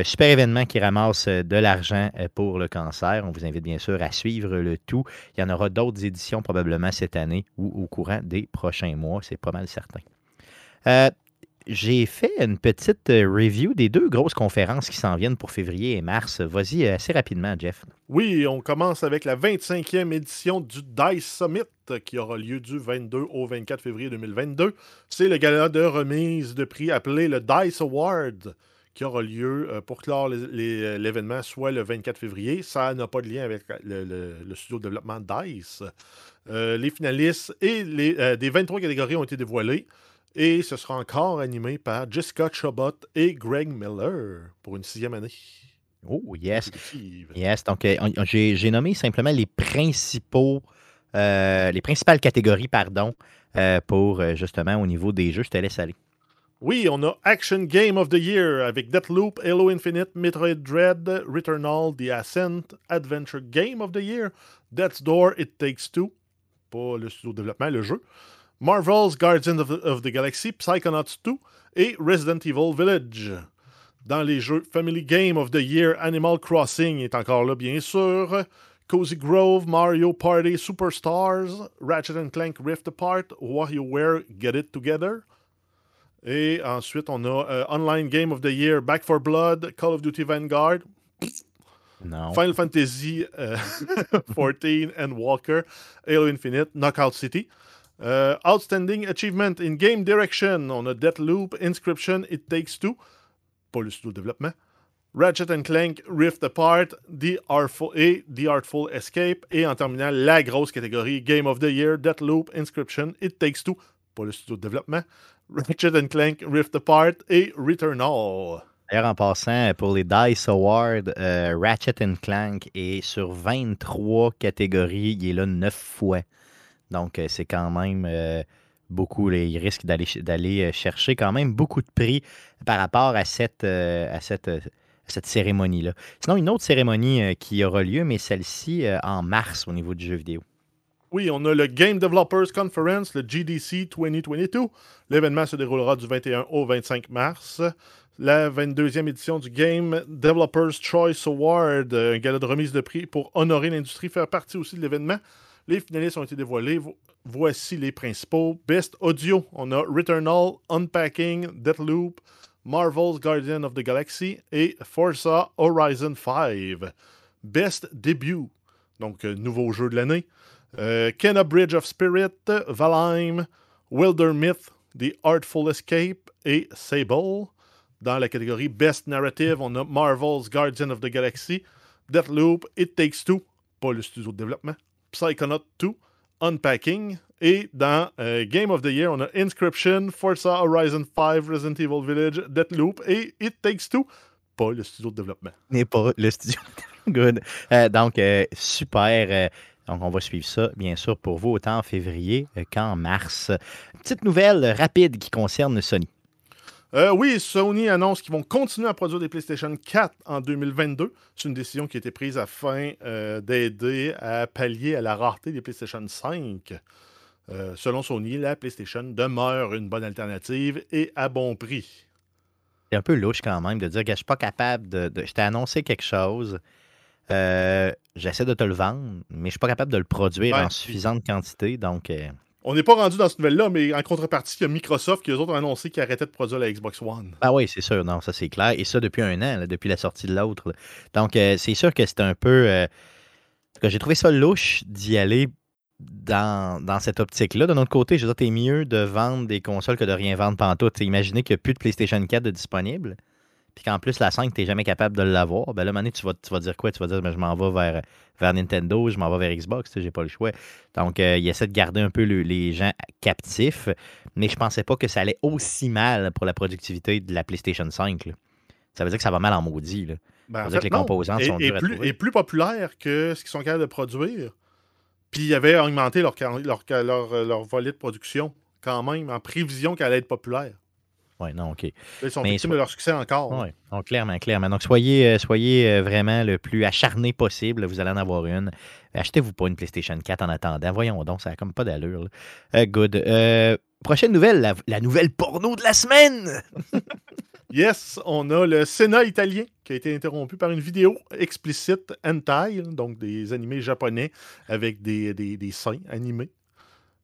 Speaker 1: super événement qui ramasse de l'argent pour le cancer. On vous invite bien sûr à suivre le tout. Il y en aura d'autres éditions probablement cette année ou au courant des prochains mois, c'est pas mal certain j'ai fait une petite euh, review des deux grosses conférences qui s'en viennent pour février et mars. Vas-y euh, assez rapidement, Jeff.
Speaker 3: Oui, on commence avec la 25e édition du DICE Summit qui aura lieu du 22 au 24 février 2022. C'est le gala de remise de prix appelé le DICE Award qui aura lieu euh, pour clore l'événement, soit le 24 février. Ça n'a pas de lien avec le, studio de développement DICE. les finalistes et les, des 23 catégories ont été dévoilés. Et ce sera encore animé par Jessica Chabot et Greg Miller pour une sixième année.
Speaker 1: Oh, yes. Yes. Donc, euh, j'ai nommé simplement les principaux, euh, les principales catégories, pardon, euh, pour justement au niveau des jeux. Je te laisse aller.
Speaker 3: Oui, on a Action Game of the Year avec Deathloop, Halo Infinite, Metroid Dread, Returnal, The Ascent, Adventure Game of the Year, Death's Door, It Takes Two, pas le studio de développement, le jeu, Marvel's Guardians of the, Galaxy, Psychonauts 2 et Resident Evil Village. Dans les jeux Family Game of the Year, Animal Crossing est encore là, bien sûr. Cozy Grove, Mario Party Superstars, Ratchet Clank Rift Apart, WarioWare Get It Together. Et ensuite, on a euh, Online Game of the Year, Back for Blood, Call of Duty Vanguard. Final Fantasy 14 and Walker, Halo Infinite, Knockout City. Uh, outstanding Achievement in Game Direction. On a Deathloop, Inscription, It Takes Two. Pas le studio développement. Ratchet Clank, Rift Apart, The Artful, et The Artful Escape. Et en terminant, la grosse catégorie Game of the Year, Deathloop, Inscription, It Takes Two. Pas le studio de développement. Ratchet Clank, Rift Apart et Returnal.
Speaker 1: D'ailleurs, en passant, pour les DICE Awards, euh, Ratchet Clank est sur 23 catégories. Il est là 9 fois. Donc, euh, c'est quand même euh, beaucoup. il risque d'aller euh, chercher quand même beaucoup de prix par rapport à cette, à cette, cette cérémonie-là. Sinon, une autre cérémonie qui aura lieu, mais celle-ci en mars au niveau du jeu vidéo.
Speaker 3: Oui, on a le Game Developers Conference, le GDC 2022. L'événement se déroulera du 21 au 25 mars. La 22e édition du Game Developers Choice Award, un gala de remise de prix pour honorer l'industrie, faire partie aussi de l'événement. Les finalistes ont été dévoilés. Voici les principaux. Best Audio, on a Returnal, Unpacking, Deathloop, Marvel's Guardian of the Galaxy et Forza Horizon 5. Best Debut, donc euh, nouveau jeu de l'année. Euh, Kenna Bridge of Spirit, Valheim, Wilder Myth, The Artful Escape et Sable. Dans la catégorie Best Narrative, on a Marvel's Guardian of the Galaxy, Deathloop, It Takes Two, pas le studio de développement, Psychonaut 2, Unpacking. Et dans euh, Game of the Year, on a Inscription, Forza Horizon 5, Resident Evil Village, Deathloop et It Takes Two. Pas le studio de développement.
Speaker 1: Mais pas le studio. Good. Euh, donc, euh, super. donc, on va suivre ça, bien sûr, pour vous, autant en février qu'en mars. Petite nouvelle rapide qui concerne Sony.
Speaker 3: Euh, oui, Sony annonce qu'ils vont continuer à produire des PlayStation 4 en 2022. C'est une décision qui a été prise afin euh, d'aider à pallier à la rareté des PlayStation 5. Euh, selon Sony, la PlayStation demeure une bonne alternative et à bon prix.
Speaker 1: C'est un peu louche quand même de dire que je suis pas capable de. je t'ai annoncé quelque chose. J'essaie de te le vendre, mais je suis pas capable de le produire en suffisante quantité. Donc.
Speaker 3: On n'est pas rendu dans cette nouvelle-là, mais en contrepartie, il y a Microsoft qui, eux autres, ont annoncé qu'ils arrêtaient de produire la Xbox One.
Speaker 1: Ah oui, c'est sûr. Non, ça, c'est clair. Et ça, depuis un an, depuis la sortie de l'autre. Donc, euh, c'est sûr que c'est un peu. Euh, j'ai trouvé ça louche d'y aller dans, dans cette optique-là. De notre côté, je veux dire, mieux de vendre des consoles que de rien vendre pantoute. Imaginez qu'il n'y a plus de PlayStation 4 de disponible puis qu'en plus la 5, tu n'es jamais capable de l'avoir, ben là, à tu vas, tu vas dire quoi? Tu vas dire, ben, je m'en vais vers, vers Nintendo, je m'en vais vers Xbox, j'ai pas le choix. Donc, euh, il essaie de garder un peu les gens captifs, mais je pensais pas que ça allait aussi mal pour la productivité de la PlayStation 5. Ça veut dire que ça va mal en maudit. Là.
Speaker 3: Ben, ça veut dire que les composants sont et plus, et plus populaire que ce qu'ils sont capables de produire. Puis ils avaient augmenté leur, leur, leur, leur volet de production quand même en prévision qu'elle allait être populaire.
Speaker 1: Oui, non, OK.
Speaker 3: Ils sont
Speaker 1: Mais
Speaker 3: victimes
Speaker 1: so-
Speaker 3: de leur succès encore.
Speaker 1: Oui, donc clairement, clairement. Donc, soyez, euh, soyez euh, vraiment le plus acharné possible. Vous allez en avoir une. Achetez-vous pas une PlayStation 4 en attendant. Voyons donc, ça n'a comme pas d'allure. Euh, good. Euh, prochaine nouvelle, la, la nouvelle porno de la semaine.
Speaker 3: Yes, on a le Sénat italien qui a été interrompu par une vidéo explicite hentai, donc des animés japonais avec des, des, des seins animés,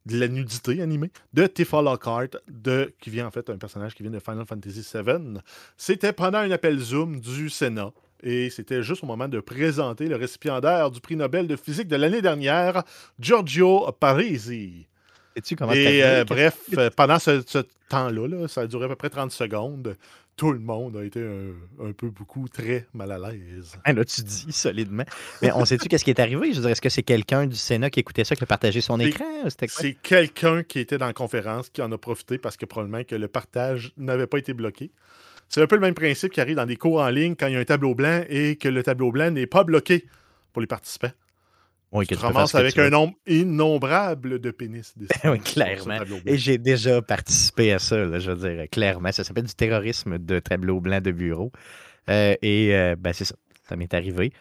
Speaker 3: de la nudité animée, de Tifa Lockhart, de, qui vient en fait un personnage qui vient de Final Fantasy VII. C'était pendant un appel Zoom du Sénat. Et c'était juste au moment de présenter le récipiendaire du prix Nobel de physique de l'année dernière, Giorgio Parisi.
Speaker 1: Sais-tu comment
Speaker 3: Et euh, bref, euh, pendant ce, ce temps-là, là, ça a duré à peu près 30 secondes. Tout le monde a été un, un peu beaucoup très mal à l'aise.
Speaker 1: Ah, là, tu dis solidement. Mais on sait-tu qu'est-ce qui est arrivé? Je veux dire, est-ce que c'est quelqu'un du Sénat qui écoutait ça, qui a partagé son écran?
Speaker 3: C'est quelqu'un qui était dans la conférence qui en a profité parce que probablement que le partage n'avait pas été bloqué. C'est un peu le même principe qui arrive dans des cours en ligne quand il y a un tableau blanc et que le tableau blanc n'est pas bloqué pour les participants.
Speaker 1: Oui, que
Speaker 3: Tu
Speaker 1: tu
Speaker 3: ramasses avec
Speaker 1: tu
Speaker 3: un nombre innombrable de pénis.
Speaker 1: Oui, clairement. Et j'ai déjà participé à ça, là, je veux dire, clairement. Ça s'appelle du terrorisme de tableau blanc de bureau. Euh, et euh, ben, c'est ça. Ça m'est arrivé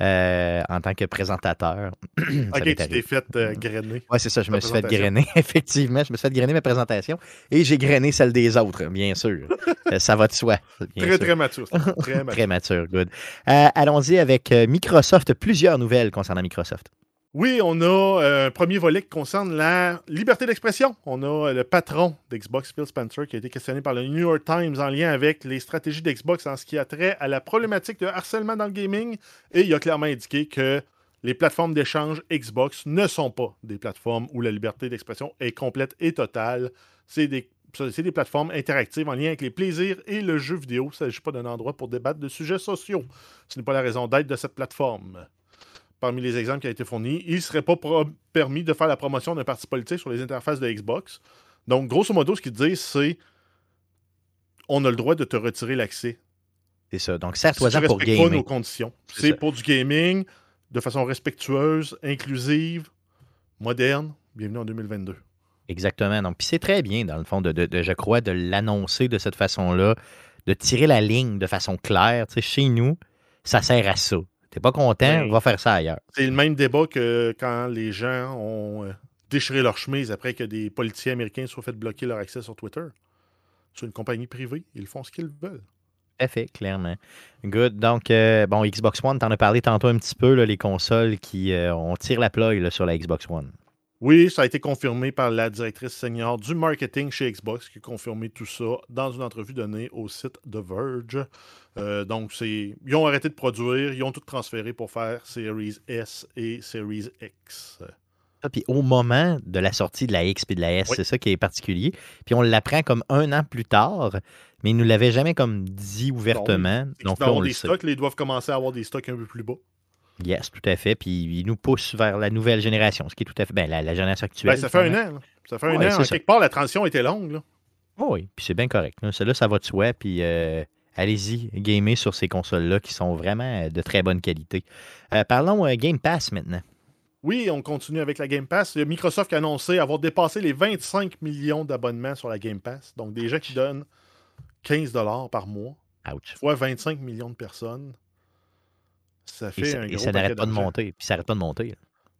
Speaker 1: euh, en tant que présentateur.
Speaker 3: Ok, tu t'es fait euh, grainer.
Speaker 1: Oui, c'est ça. Je me suis fait grainer, effectivement. Je me suis fait grainer ma présentation et j'ai grainé celle des autres, bien sûr. Euh, ça va de soi. bien
Speaker 3: Très,
Speaker 1: sûr.
Speaker 3: très mature. Très mature.
Speaker 1: Très mature, good. Allons-y avec Microsoft. Plusieurs nouvelles concernant Microsoft.
Speaker 3: Oui, on a euh, un premier volet qui concerne la liberté d'expression. On a euh, le patron d'Xbox, Phil Spencer, qui a été questionné par le New York Times en lien avec les stratégies d'Xbox en ce qui a trait à la problématique de harcèlement dans le gaming. Et il a clairement indiqué que les plateformes d'échange Xbox ne sont pas des plateformes où la liberté d'expression est complète et totale. C'est des, des plateformes interactives en lien avec les plaisirs et le jeu vidéo. Il ne s'agit pas d'un endroit pour débattre de sujets sociaux. Ce n'est pas la raison d'être de cette plateforme parmi les exemples qui ont été fournis, il ne serait pas permis de faire la promotion d'un parti politique sur les interfaces de Xbox. Donc, grosso modo, ce qu'ils disent, c'est on a le droit de te retirer l'accès.
Speaker 1: C'est ça. Donc,
Speaker 3: Si tu
Speaker 1: sers-toi-en pour
Speaker 3: pas nos conditions.
Speaker 1: C'est
Speaker 3: pour du gaming, de façon respectueuse, inclusive, moderne. Bienvenue en 2022.
Speaker 1: Exactement. Donc, puis c'est très bien, dans le fond, de, de- de- je crois, de l'annoncer de cette façon-là, de tirer la ligne de façon claire. Tu sais, chez nous, ça sert à ça. T'es pas content,
Speaker 3: Oui.
Speaker 1: va faire ça ailleurs.
Speaker 3: C'est le même débat que quand les gens ont euh, déchiré leur chemise après que des politiciens américains soient fait bloquer leur accès sur Twitter. C'est une compagnie privée. Ils font ce qu'ils veulent.
Speaker 1: Fait, clairement. Good. Donc, euh, bon, Xbox One, t'en as parlé tantôt un petit peu, là, les consoles qui, euh, on tire la là, sur la Xbox One.
Speaker 3: Oui, ça a été confirmé par la directrice senior du marketing chez Xbox qui a confirmé tout ça dans une entrevue donnée au site The Verge. Euh, donc, c'est, ils ont arrêté de produire, ils ont tout transféré pour faire Series S et Series X.
Speaker 1: Ça, Puis au moment de la sortie de la X et de la S,
Speaker 3: Oui.
Speaker 1: c'est ça qui est particulier. Puis on l'apprend comme un an plus tard, mais ils nous l'avaient jamais comme dit ouvertement. Donc là, on le
Speaker 3: des
Speaker 1: sait.
Speaker 3: stocks, là, ils doivent commencer à avoir des stocks un peu plus bas.
Speaker 1: Yes, tout à fait. Puis ils nous poussent vers la nouvelle génération, ce qui est tout à fait. Ben, la, la génération actuelle.
Speaker 3: Ben, ça fait un an. là. Ça fait un
Speaker 1: Ouais,
Speaker 3: an. En
Speaker 1: ça.
Speaker 3: quelque part, la transition était longue. là.
Speaker 1: Oh oui, puis c'est bien correct. là. Celle-là, ça va de soi. Puis euh, allez-y, gamer sur ces consoles-là qui sont vraiment de très bonne qualité. Euh, parlons euh, Game Pass maintenant.
Speaker 3: Oui, on continue avec la Game Pass. Il Microsoft a annoncé avoir dépassé les 25 millions d'abonnements sur la Game Pass. Donc, des gens qui donnent 15 par mois,
Speaker 1: Ouch.
Speaker 3: fois 25 millions de personnes. Ça
Speaker 1: Et
Speaker 3: fait
Speaker 1: ça,
Speaker 3: un
Speaker 1: et
Speaker 3: gros
Speaker 1: ça n'arrête pas de monter. Puis ça n'arrête pas de monter.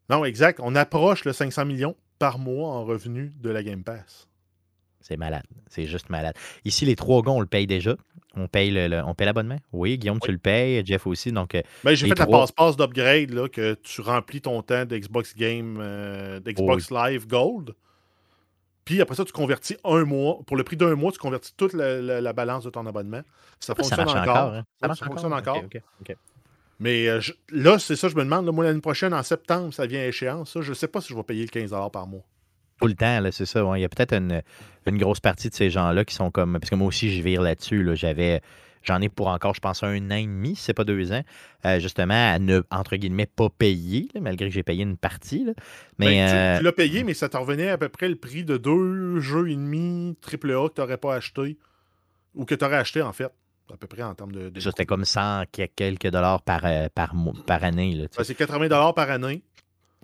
Speaker 3: Non, exact. On approche le 500 millions par mois en revenus de la Game Pass.
Speaker 1: C'est malade. C'est juste malade. Ici, les trois gars, on le paye déjà. On paye le- le- on paye l'abonnement. Oui, Guillaume, tu le payes. Jeff aussi. Donc, euh,
Speaker 3: Ben, j'ai fait la
Speaker 1: trois.
Speaker 3: passe-passe d'upgrade, là, que tu remplis ton temps d'Xbox Game, euh, d'Xbox Live Gold. Puis après ça, tu convertis un mois. Pour le prix d'un mois, tu convertis toute la, la- la balance de ton abonnement. Ça
Speaker 1: ça
Speaker 3: fonctionne encore.
Speaker 1: hein? Ça marche
Speaker 3: ça fonctionne
Speaker 1: encore.
Speaker 3: Mais euh, je- là, c'est ça, je me demande. là, moi, l'année prochaine, en septembre, ça vient à échéance. Ça, je ne sais pas si je vais payer le 15 par mois.
Speaker 1: Tout le temps, là, c'est ça. ouais. Il y a peut-être une, une grosse partie de ces gens-là qui sont comme. Parce que moi aussi, je vire là-dessus. là. J'avais. J'en ai pour encore, je pense, un an et demi, si c'est pas deux ans, euh, justement, à ne, entre guillemets, pas payer, là, malgré que j'ai payé une partie. là. Mais
Speaker 3: Ben, tu-
Speaker 1: euh,
Speaker 3: tu, l'as payé, mais ça t'en revenait à peu près le prix de deux jeux et demi AAA que tu n'aurais pas acheté. Ou que tu aurais acheté, en fait. À peu près en termes de. de
Speaker 1: ça, c'était comme 100 que- quelques dollars par, euh, par, année.
Speaker 3: Ben, c'est 80 par année.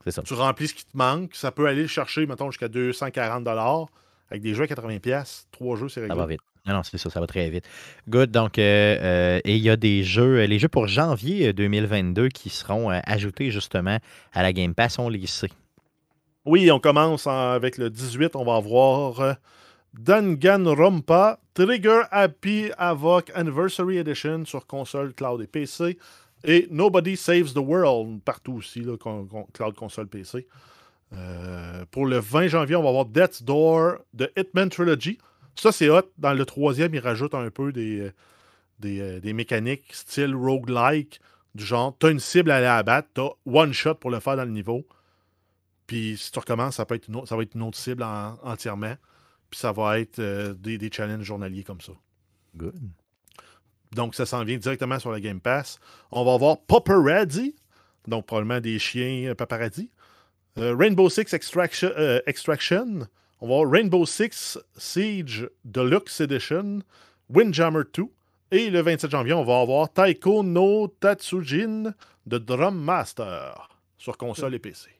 Speaker 1: c'est ça.
Speaker 3: Tu remplis ce qui te manque. Ça peut aller le chercher, mettons, jusqu'à 240 avec des jeux à 80 Trois jeux, c'est
Speaker 1: Ça
Speaker 3: réglé.
Speaker 1: va vite. Non, non, c'est ça, ça va très vite. Good, donc, euh, euh, et il y a des jeux, les jeux pour janvier 2022 qui seront ajoutés justement à la Game Pass, on les sait.
Speaker 3: Oui, on commence avec le 18, on va avoir Danganronpa Trigger Happy Havoc Anniversary Edition sur console, cloud et PC. Et Nobody Saves the World partout aussi, là, cloud, console, PC. Euh, pour le 20 janvier, on va avoir Death's Door de Hitman Trilogy. Ça, c'est hot. Dans le troisième, il rajoute un peu des, euh, euh, des, mécaniques style roguelike, du genre, tu as une cible à aller abattre, tu as one shot pour le faire dans le niveau. Puis si tu recommences, ça, peut être ça va être une autre cible entièrement. Puis ça va être des, des, challenges journaliers comme ça.
Speaker 1: Good.
Speaker 3: Donc ça s'en vient directement sur la Game Pass. On va avoir Paparazzi, donc probablement des chiens paparazzi. Euh, Rainbow Six Extraction, euh, Extraction. On va avoir Rainbow Six Siege Deluxe Edition, Windjammer 2. Et le 27 janvier, on va avoir Taiko no Tatsujin de Drum Master sur console et PC.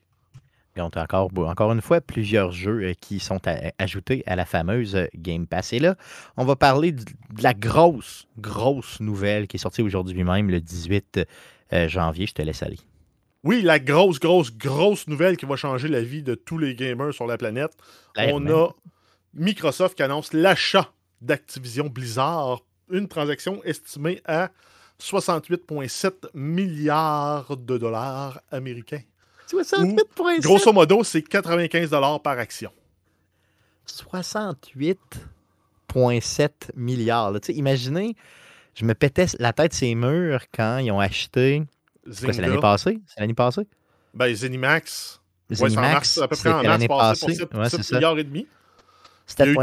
Speaker 1: Encore, encore une fois plusieurs jeux euh, qui sont ajoutés à la fameuse Game Pass. Et là, on va parler de, la grosse, grosse nouvelle qui est sortie aujourd'hui même, le 18 janvier. Je te laisse aller.
Speaker 3: Oui, la grosse, grosse, grosse nouvelle qui va changer la vie de tous les gamers sur la planète. On a Microsoft qui annonce l'achat d'Activision Blizzard, une transaction estimée à 68,7 milliards de dollars américains.
Speaker 1: 68,7
Speaker 3: Grosso modo, c'est 95 dollars par action.
Speaker 1: 68,7 milliards. imaginez, je me pétais la tête ces murs quand ils ont acheté c'est l'année passée? C'est l'année passée?
Speaker 3: Ben, Zenimax.
Speaker 1: Zenimax,
Speaker 3: ouais, à peu près en
Speaker 1: l'année passée.
Speaker 3: Pour 7, milliards et demi.
Speaker 1: C'était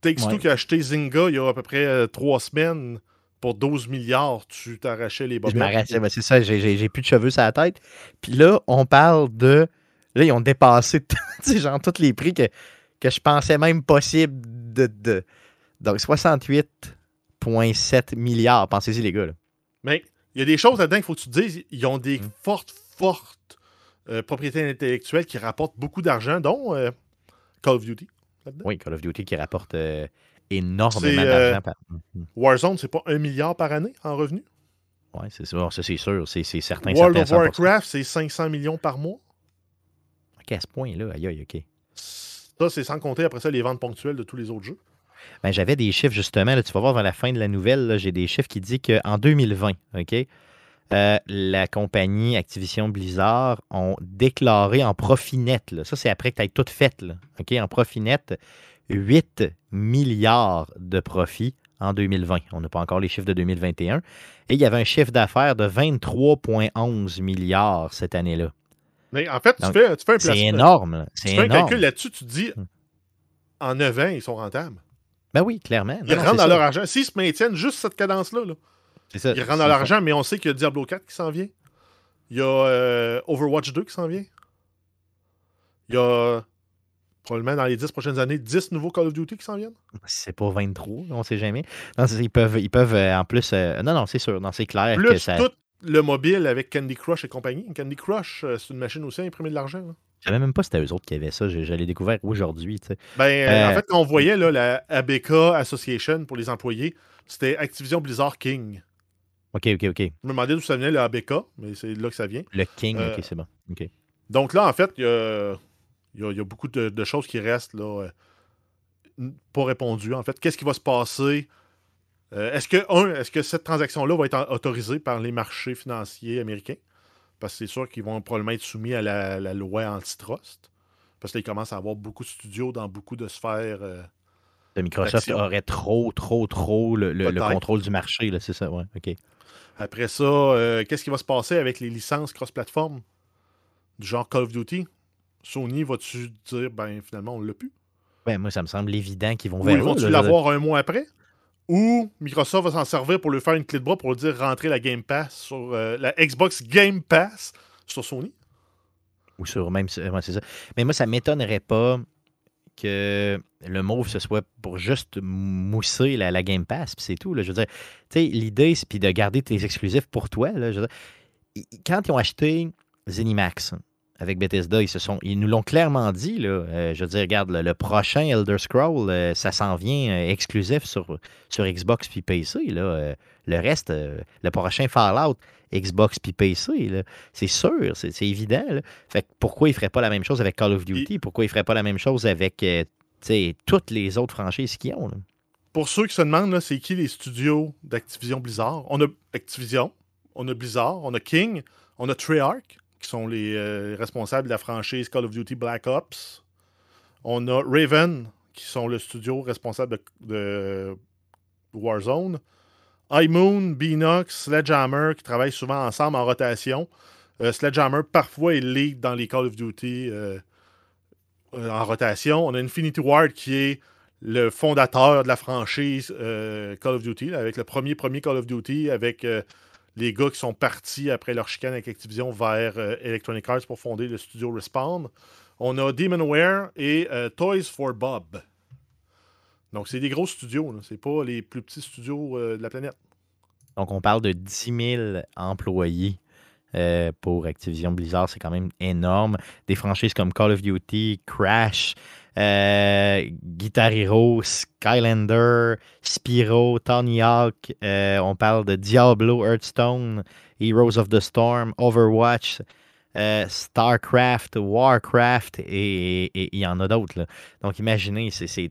Speaker 3: Takes-Two qui a acheté Zynga il y a à peu près euh, trois semaines pour 12 milliards, tu t'arrachais les bobettes.
Speaker 1: Je m'arrachais, ben, c'est ça, j'ai plus de cheveux sur la tête. Puis là, on parle de. Là, ils ont dépassé genre tous les prix que, que je pensais même possible de. de... Donc 68,7 milliards, pensez-y, les gars. Là.
Speaker 3: Mais il y a des choses là-dedans qu'il faut que tu te dises. Ils ont des mm. fortes, fortes euh, propriétés intellectuelles qui rapportent beaucoup d'argent, dont euh, Call of Duty.
Speaker 1: Oui, Call of Duty qui rapporte euh, énormément d'argent. Par...
Speaker 3: Mm-hmm. Warzone, c'est pas un milliard par année en revenus?
Speaker 1: Oui, c'est sûr. Ça, c'est sûr. C'est certain.
Speaker 3: World of Warcraft, c'est 500 millions par mois.
Speaker 1: OK, à ce point-là. Aïe, aïe, OK.
Speaker 3: Ça, c'est sans compter après ça les ventes ponctuelles de tous les autres jeux.
Speaker 1: Ben, j'avais des chiffres justement, là, tu vas voir vers la fin de la nouvelle, j'ai des chiffres qui disent qu'en 2020, OK, euh, la compagnie Activision Blizzard ont déclaré en profit net, ça c'est après que tu aies tout fait, OK, en profit net, 8 milliards de profits en 2020. On n'a pas encore les chiffres de 2021. Et il y avait un chiffre d'affaires de 23,11 milliards cette année-là.
Speaker 3: Mais en fait, tu, fais, tu fais un
Speaker 1: C'est énorme. Tu
Speaker 3: fais un calcul là-dessus, tu te dis, hmm. en 9 ans, ils sont rentables.
Speaker 1: Ben oui, clairement.
Speaker 3: Ils rentrent dans leur argent. S'ils se maintiennent juste cette cadence-là, ils rentrent dans l'argent, mais on sait qu'il y a Diablo 4 qui s'en vient. Il y a euh, Overwatch 2 qui s'en vient. Il y a probablement dans les 10 prochaines années 10 nouveaux Call of Duty qui s'en viennent?
Speaker 1: C'est pas 23, on ne sait jamais. Non, ils peuvent, ils peuvent euh, en plus. Euh, non, non, c'est sûr. c'est clair.
Speaker 3: Plus
Speaker 1: que ça...
Speaker 3: tout le mobile avec Candy Crush et compagnie. Candy Crush, c'est une machine aussi à imprimer de l'argent.
Speaker 1: Je savais même pas si c'était eux autres qui avaient ça. Je, l'ai découvert aujourd'hui.
Speaker 3: Ben, euh, en fait, quand on voyait là, la ABK Association pour les employés, c'était Activision Blizzard King.
Speaker 1: OK, OK, OK. Je
Speaker 3: me demandais d'où ça venait, le ABK, mais c'est là que ça vient.
Speaker 1: Le King, OK, c'est bon.
Speaker 3: Donc là, en fait, il y a, beaucoup de, choses qui restent là, euh, pas répondues. En fait, qu'est-ce qui va se passer? Euh, est-ce que, un, est-ce que cette transaction-là va être autorisée par les marchés financiers américains? Parce que c'est sûr qu'ils vont probablement être soumis à la, loi antitrust. Parce qu'ils commencent à avoir beaucoup de studios dans beaucoup de sphères. Euh,
Speaker 1: Microsoft aurait trop, trop, trop le, contrôle du marché, c'est ça, ouais, OK.
Speaker 3: Après ça, euh, qu'est-ce qui va se passer avec les licences cross-platform? Du genre Call of Duty? Sony, va-tu dire, ben finalement, on l'a plus?
Speaker 1: Ben, moi, ça me semble évident qu'ils vont vers Ils
Speaker 3: vont-tu l'avoir un mois après? ou Microsoft va s'en servir pour lui faire une clé de bras pour lui dire rentrer la Game Pass sur euh, la Xbox Game Pass sur Sony?
Speaker 1: Ou sur même. c'est ça. Mais moi, ça m'étonnerait pas que le move ce soit pour juste mousser la, Game Pass, puis c'est tout. Là. Je veux dire, tu sais, l'idée, c'est de garder tes exclusifs pour toi. Là, quand ils ont acheté Zenimax, avec Bethesda. Ils, se sont, ils nous l'ont clairement dit. Là. Euh, je veux dire, regarde, le, le prochain Elder Scroll, euh, ça s'en vient euh, exclusif sur, sur Xbox puis PC. Là. Le reste, le prochain Fallout, Xbox puis PC. C'est sûr, c'est évident. là. Fait que pourquoi ils ne feraient pas la même chose avec Call of Duty? Pourquoi ils ne feraient pas la même chose avec toutes les autres franchises qu'ils ont? là?
Speaker 3: Pour ceux qui se demandent, c'est qui les studios d'Activision Blizzard? On a Activision, on a Blizzard, on a King, on a Treyarch, qui sont les euh, responsables de la franchise Call of Duty Black Ops. On a Raven, qui sont le studio responsable de, de Warzone. iMoon, Beanox, Sledgehammer, qui travaillent souvent ensemble en rotation. Euh, Sledgehammer, parfois, est lead dans les Call of Duty euh, euh, en rotation. On a Infinity Ward, qui est le fondateur de la franchise Call of Duty, avec le premier premier Call of Duty, avec les gars qui sont partis après leur chicane avec Activision vers euh, Electronic Arts pour fonder le studio Respawn. On a Demonware et euh, Toys for Bob. Donc, c'est des gros studios. là. C'est pas les plus petits studios euh, de la planète.
Speaker 1: Donc, on parle de 10 000 employés pour Activision Blizzard. C'est quand même énorme. Des franchises comme Call of Duty, Crash, Guitar Hero, Skylander, Spyro, Tony Hawk. euh, on parle de Diablo, Hearthstone, Heroes of the Storm, Overwatch. euh, StarCraft, Warcraft et il y en a d'autres. Donc imaginez, c'est-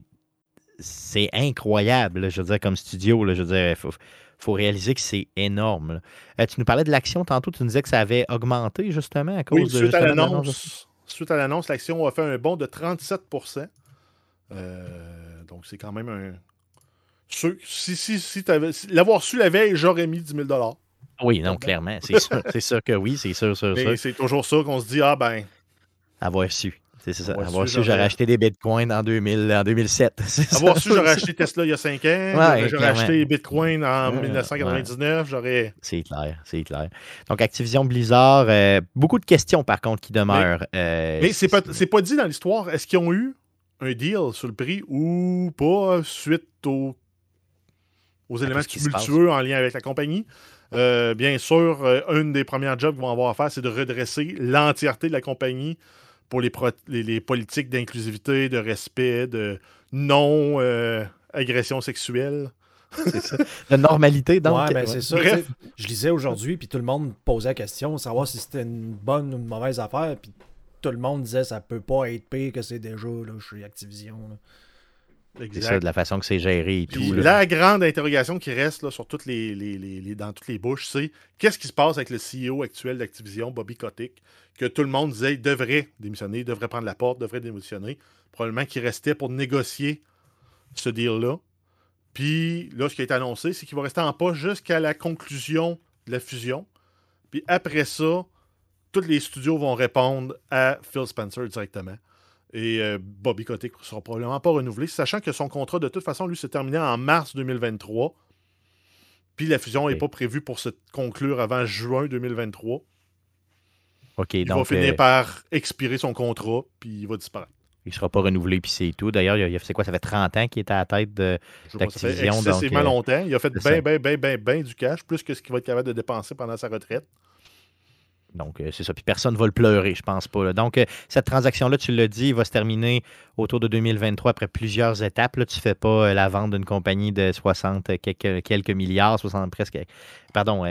Speaker 1: incroyable, là, je veux dire, comme studio. là, je veux dire, il faut, faut réaliser que c'est énorme. Euh, tu nous parlais de l'action tantôt, tu nous disais que ça avait augmenté justement à cause
Speaker 3: Oui,
Speaker 1: de.
Speaker 3: suite à
Speaker 1: l'annonce,
Speaker 3: suite à l'annonce, l'action a fait un bond de 37% Euh, Donc, c'est quand même un. Si si, si si- l'avoir su la veille, j'aurais mis 10 000
Speaker 1: Oui, non, clairement. C'est sûr, sûr que oui, c'est sûr, sûr, sûr.
Speaker 3: C'est toujours ça qu'on se dit, ah ben,
Speaker 1: Avoir su. C'est ça.
Speaker 3: Avoir su,
Speaker 1: j'aurais acheté des bitcoins en, 2000, en 2007. C'est ça.
Speaker 3: avoir su, j'aurais acheté Tesla il y a 5 ans, j'aurais acheté Bitcoin en
Speaker 1: Ouais,
Speaker 3: 1999, j'aurais.
Speaker 1: C'est clair, c'est clair. Donc, Activision Blizzard, euh, beaucoup de questions par contre qui demeurent. euh,
Speaker 3: Mais c'est pas, dit dans l'histoire, est-ce qu'ils ont eu un deal sur le prix ou pas suite aux, aux éléments tumultueux en lien avec la compagnie? Euh, bien sûr, euh, une des premières jobs qu'ils vont avoir à faire, c'est de redresser l'entièreté de la compagnie pour les, pro- les, les politiques d'inclusivité, de respect, de non-agression sexuelle.
Speaker 1: de normalité, donc.
Speaker 2: ouais, ben
Speaker 1: ouais.
Speaker 2: c'est ça.
Speaker 3: Bref.
Speaker 2: Je lisais aujourd'hui, puis tout le monde posait la question, savoir si c'était une bonne ou une mauvaise affaire, puis tout le monde disait ça peut pas être pire que c'est déjà là, chez Activision. là.
Speaker 1: C'est ça, de la façon que c'est géré et
Speaker 3: Puis
Speaker 1: tout. là.
Speaker 3: la grande interrogation qui reste là, sur toutes les, les- les- les- dans toutes les bouches, c'est qu'est-ce qui se passe avec le CEO actuel d'Activision, Bobby Kotick, que tout le monde disait il devrait démissionner, il devrait prendre la porte, devrait démissionner. Probablement qu'il restait pour négocier ce deal-là. Puis là, ce qui a été annoncé, c'est qu'il va rester en poste jusqu'à la conclusion de la fusion. Puis après ça, tous les studios vont répondre à Phil Spencer directement. Et euh, Bobby Kotick ne sera probablement pas renouvelé, sachant que son contrat, de toute façon, lui, s'est terminé en mars 2023. Puis la fusion n'est pas prévue pour se conclure avant juin 2023.
Speaker 1: OK,
Speaker 3: Il
Speaker 1: donc.
Speaker 3: va finir
Speaker 1: euh,
Speaker 3: par expirer son contrat, puis il va disparaître.
Speaker 1: Il ne sera pas renouvelé, puis c'est tout. D'ailleurs, il a- c'est quoi, ça fait 30 ans qu'il est à la tête de.
Speaker 3: Pas, ça fait
Speaker 1: D'Activision, donc,
Speaker 3: excessivement
Speaker 1: euh,
Speaker 3: longtemps. Il a fait bien,
Speaker 1: ça.
Speaker 3: bien, bien, bien, bien du cash, plus que ce qu'il va être capable de dépenser pendant sa retraite.
Speaker 1: Donc, euh, c'est ça. Puis personne ne va le pleurer, je pense pas. là. Donc, euh, cette transaction-là, tu l'as dit, va se terminer autour de 2023 après plusieurs étapes. Là, tu ne fais pas euh, la vente d'une compagnie de 60 quelques, quelques milliards, 60 presque. Pardon,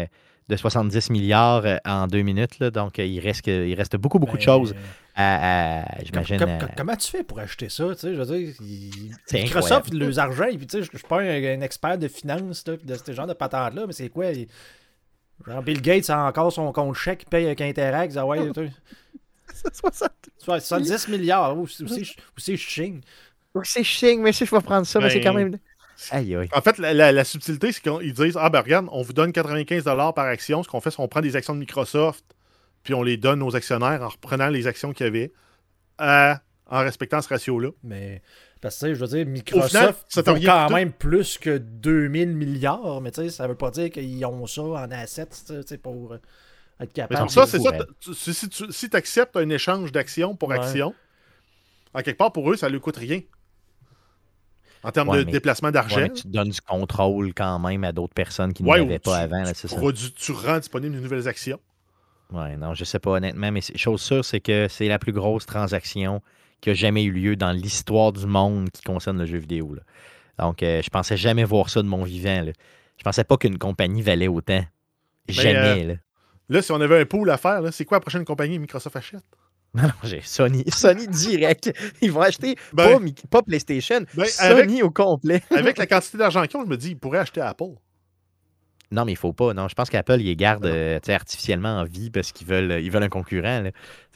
Speaker 1: de 70 milliards en deux minutes. là. Donc, il, reste, il reste beaucoup, beaucoup de
Speaker 2: Mais,
Speaker 1: choses à, à- j'imagine. à-
Speaker 2: comment tu fais pour acheter ça? tu sais, Je veux dire, il- Microsoft,
Speaker 1: incroyable.
Speaker 2: leurs argent, puis tu sais, je je suis pas un, un expert de finance, là, de ce genre de patente-là, mais c'est quoi? il- Genre Bill Gates a encore son compte chèque, il paye avec Interact, ah ouais, tu sais,
Speaker 1: 60.
Speaker 2: soit 70 milliards, ou c'est ou c'est ching.
Speaker 1: C'est ching, mais si je vais prendre ça, mais c'est quand
Speaker 3: Ben,
Speaker 1: même. Aïe, aïe.
Speaker 3: En fait, la, la- la subtilité, c'est qu'ils disent Ah, ben regarde, on vous donne 95 par action. Ce qu'on fait, c'est qu'on prend des actions de Microsoft, puis on les donne aux actionnaires en reprenant les actions qu'il y avait, à- en respectant ce ratio-là.
Speaker 2: Mais, parce que, je veux dire,
Speaker 3: final,
Speaker 2: Microsoft
Speaker 3: ça
Speaker 2: vaut quand même plus que 2000 milliards, mais tu sais, ça veut pas dire qu'ils ont ça en assets, tu sais, pour euh, être
Speaker 3: Mais
Speaker 2: capable.
Speaker 3: ça,
Speaker 2: de-
Speaker 3: c'est ça. Si, tu si acceptes un échange d'action pour
Speaker 2: Ouais.
Speaker 3: action, en quelque part, pour eux, ça ne leur coûte rien. En termes
Speaker 1: Ouais,
Speaker 3: de
Speaker 1: mais-
Speaker 3: déplacement d'argent,
Speaker 1: mais tu donnes du contrôle quand même à d'autres personnes qui ne
Speaker 3: Ouais,
Speaker 1: l'avaient
Speaker 3: ou
Speaker 1: pas
Speaker 3: tu-
Speaker 1: avant. là,
Speaker 3: tu,
Speaker 1: c'est ça.
Speaker 3: tu rends disponible de nouvelles actions.
Speaker 1: Ouais, non, je sais pas honnêtement, mais chose sûre, c'est que c'est la plus grosse transaction qui a jamais eu lieu dans l'histoire du monde qui concerne le jeu vidéo. Là. Donc, euh, je pensais jamais voir ça de mon vivant. Là. Je pensais pas qu'une compagnie valait autant. Jamais.
Speaker 3: euh,
Speaker 1: là.
Speaker 3: Là, si on avait un pool à faire, c'est quoi la prochaine compagnie? Microsoft achète?
Speaker 1: Non, non, j'ai Sony. Sony direct. Ils vont acheter
Speaker 3: Ben-
Speaker 1: pas PlayStation,
Speaker 3: Ben,
Speaker 1: Sony au complet.
Speaker 3: Avec la quantité d'argent qu'ils ont, je me dis, ils pourraient acheter Apple.
Speaker 1: Non, mais il faut pas. Non, je pense qu'Apple, ils les garde euh, artificiellement en vie parce qu'ils veulent, ils veulent un concurrent. là.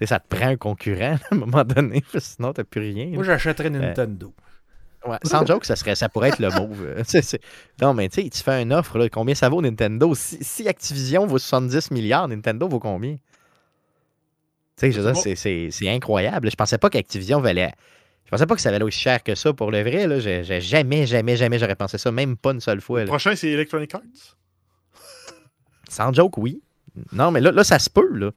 Speaker 1: Ça te prend un concurrent à un moment donné, sinon, t'as plus rien.
Speaker 2: Moi, j'achèterais Nintendo.
Speaker 1: Ouais, sans joke, ça, serait, ça pourrait être le move. euh, Non, mais tu sais, tu fais une offre, là, combien ça vaut Nintendo? Si, si Activision vaut 70 milliards, Nintendo vaut combien? Tu sais, c'est- incroyable. Je pensais pas qu'Activision valait. Je pensais pas que ça valait aussi cher que ça pour le vrai. Là. Jamais, jamais, jamais j'aurais pensé ça, même pas une seule fois.
Speaker 3: Le prochain, c'est Electronic Arts?
Speaker 1: Sans joke, oui. Non, mais là, là ça se peut, là. Tu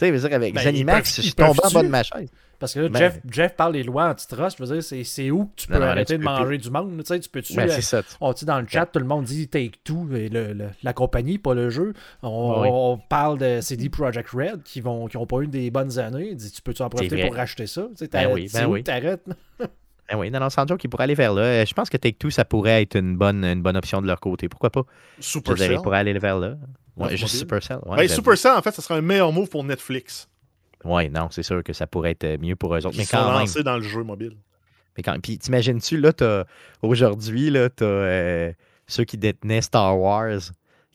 Speaker 1: sais, je veux dire, avec
Speaker 2: Ben,
Speaker 1: je suis tombé en bas de ma chaise.
Speaker 2: Parce que là,
Speaker 1: Ben-
Speaker 2: Jeff, Jeff parle des lois antitrust. Je veux dire, c'est- où que tu peux
Speaker 1: Non, non, là,
Speaker 2: arrêter
Speaker 1: tu
Speaker 2: de
Speaker 1: peux
Speaker 2: manger du monde? Tu sais, tu peux-tu.
Speaker 1: Ben,
Speaker 2: euh,
Speaker 1: c'est ça.
Speaker 2: on dit dans le chat, tout le monde dit Take Two, et le- le- la compagnie, pas le jeu. On,
Speaker 1: Oui.
Speaker 2: on parle de CD Projekt Red qui n'ont qui ont pas eu des bonnes années. Il dit Tu peux-tu en profiter pour racheter ça? Tu sais,
Speaker 1: Ben oui, ben
Speaker 2: où
Speaker 1: oui.
Speaker 2: t'arrêtes?
Speaker 1: Ben oui, non, non, sans ils pourraient aller vers là. Euh, Je pense que Take-Two, ça pourrait être une bonne, une bonne option de leur côté. Pourquoi pas?
Speaker 3: Supercell.
Speaker 1: ils pourraient aller vers là. Ouais,
Speaker 3: Ouais,
Speaker 1: juste. Supercell. Ouais,
Speaker 3: Ben. Supercell, en fait, ça serait un meilleur move pour Netflix.
Speaker 1: Ouais, non, c'est sûr que ça pourrait être mieux pour eux autres.
Speaker 3: Ils
Speaker 1: Mais
Speaker 3: sont
Speaker 1: quand même.
Speaker 3: lancés dans le jeu mobile.
Speaker 1: Mais quand... Puis t'imagines-tu, là, t'as... aujourd'hui, là, t'as euh, ceux qui détenaient Star Wars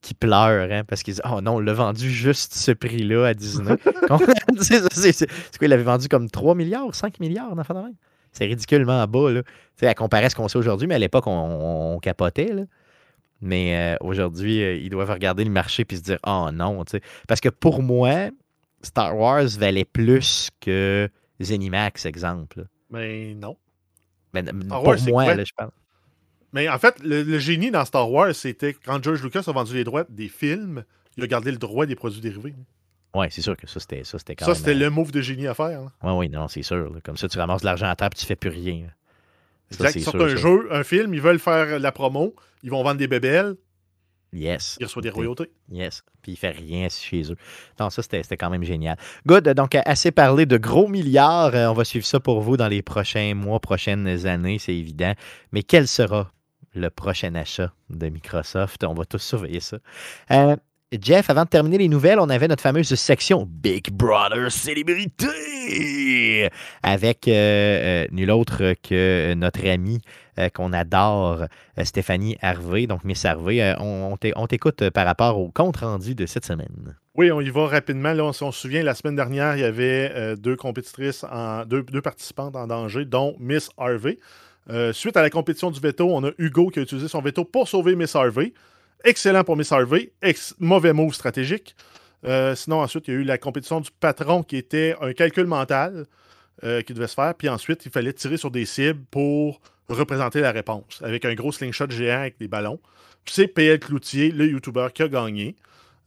Speaker 1: qui pleurent, hein, parce qu'ils disent Oh non, on l'a vendu juste ce prix-là à Disney. C'est, quoi, il l'avait vendu comme 3 milliards, 5 milliards, en fin de même? C'est ridiculement bas, là. Tu sais, à comparer à ce qu'on sait aujourd'hui, mais à l'époque, on, on- on capotait, là. Mais euh, aujourd'hui, euh, ils doivent regarder le marché puis se dire Oh non, tu sais. Parce que pour moi, Star Wars valait plus que Zenimax, exemple. là.
Speaker 3: Mais non. Star
Speaker 1: pour
Speaker 3: Wars,
Speaker 1: moi, là, je parle.
Speaker 3: Mais en fait, le, le génie dans Star Wars, c'était quand George Lucas a vendu les droits des films, il a gardé le droit des produits dérivés.
Speaker 1: Oui, c'est sûr que ça, c'était ça, c'était quand
Speaker 3: Ça,
Speaker 1: même.
Speaker 3: c'était le move de génie à faire. là.
Speaker 1: Oui, oui, non, c'est sûr. là. Comme ça, tu ramasses de l'argent à terre et tu fais plus rien. là. Ça,
Speaker 3: Exact.
Speaker 1: c'est
Speaker 3: Ils sortent
Speaker 1: sûr,
Speaker 3: un
Speaker 1: ça.
Speaker 3: jeu, un film, ils veulent faire la promo, ils vont vendre des bébelles,
Speaker 1: Yes.
Speaker 3: ils reçoivent des royautés.
Speaker 1: Yes. Puis il fait rien chez eux. Non, ça, c'était quand même génial. Good. Donc, euh, assez parlé de gros milliards. Euh, On va suivre ça pour vous dans les prochains mois, prochaines années, c'est évident. Mais quel sera le prochain achat de Microsoft? On va tous surveiller ça. Euh, Jeff, avant de terminer les nouvelles, on avait notre fameuse section Big Brother Célébrité avec euh, euh, nul autre que notre ami euh, qu'on adore, Stéphanie Harvey. Donc, Miss Harvey, on, on t'é- on t'écoute par rapport au compte rendu de cette semaine.
Speaker 3: Oui, on y va rapidement. Là, on, si on se souvient, la semaine dernière, il y avait deux compétitrices, en, deux, participantes en danger, dont Miss Harvey. Suite à la compétition du veto, on a Hugo qui a utilisé son veto pour sauver Miss Harvey. Excellent pour Miss Harvey. Mauvais move stratégique. Euh, sinon, ensuite, il y a eu la compétition du patron qui était un calcul mental euh, qui devait se faire. Puis ensuite, il fallait tirer sur des cibles pour représenter la réponse avec un gros slingshot géant avec des ballons. C'est PL Cloutier, le YouTuber, qui a gagné.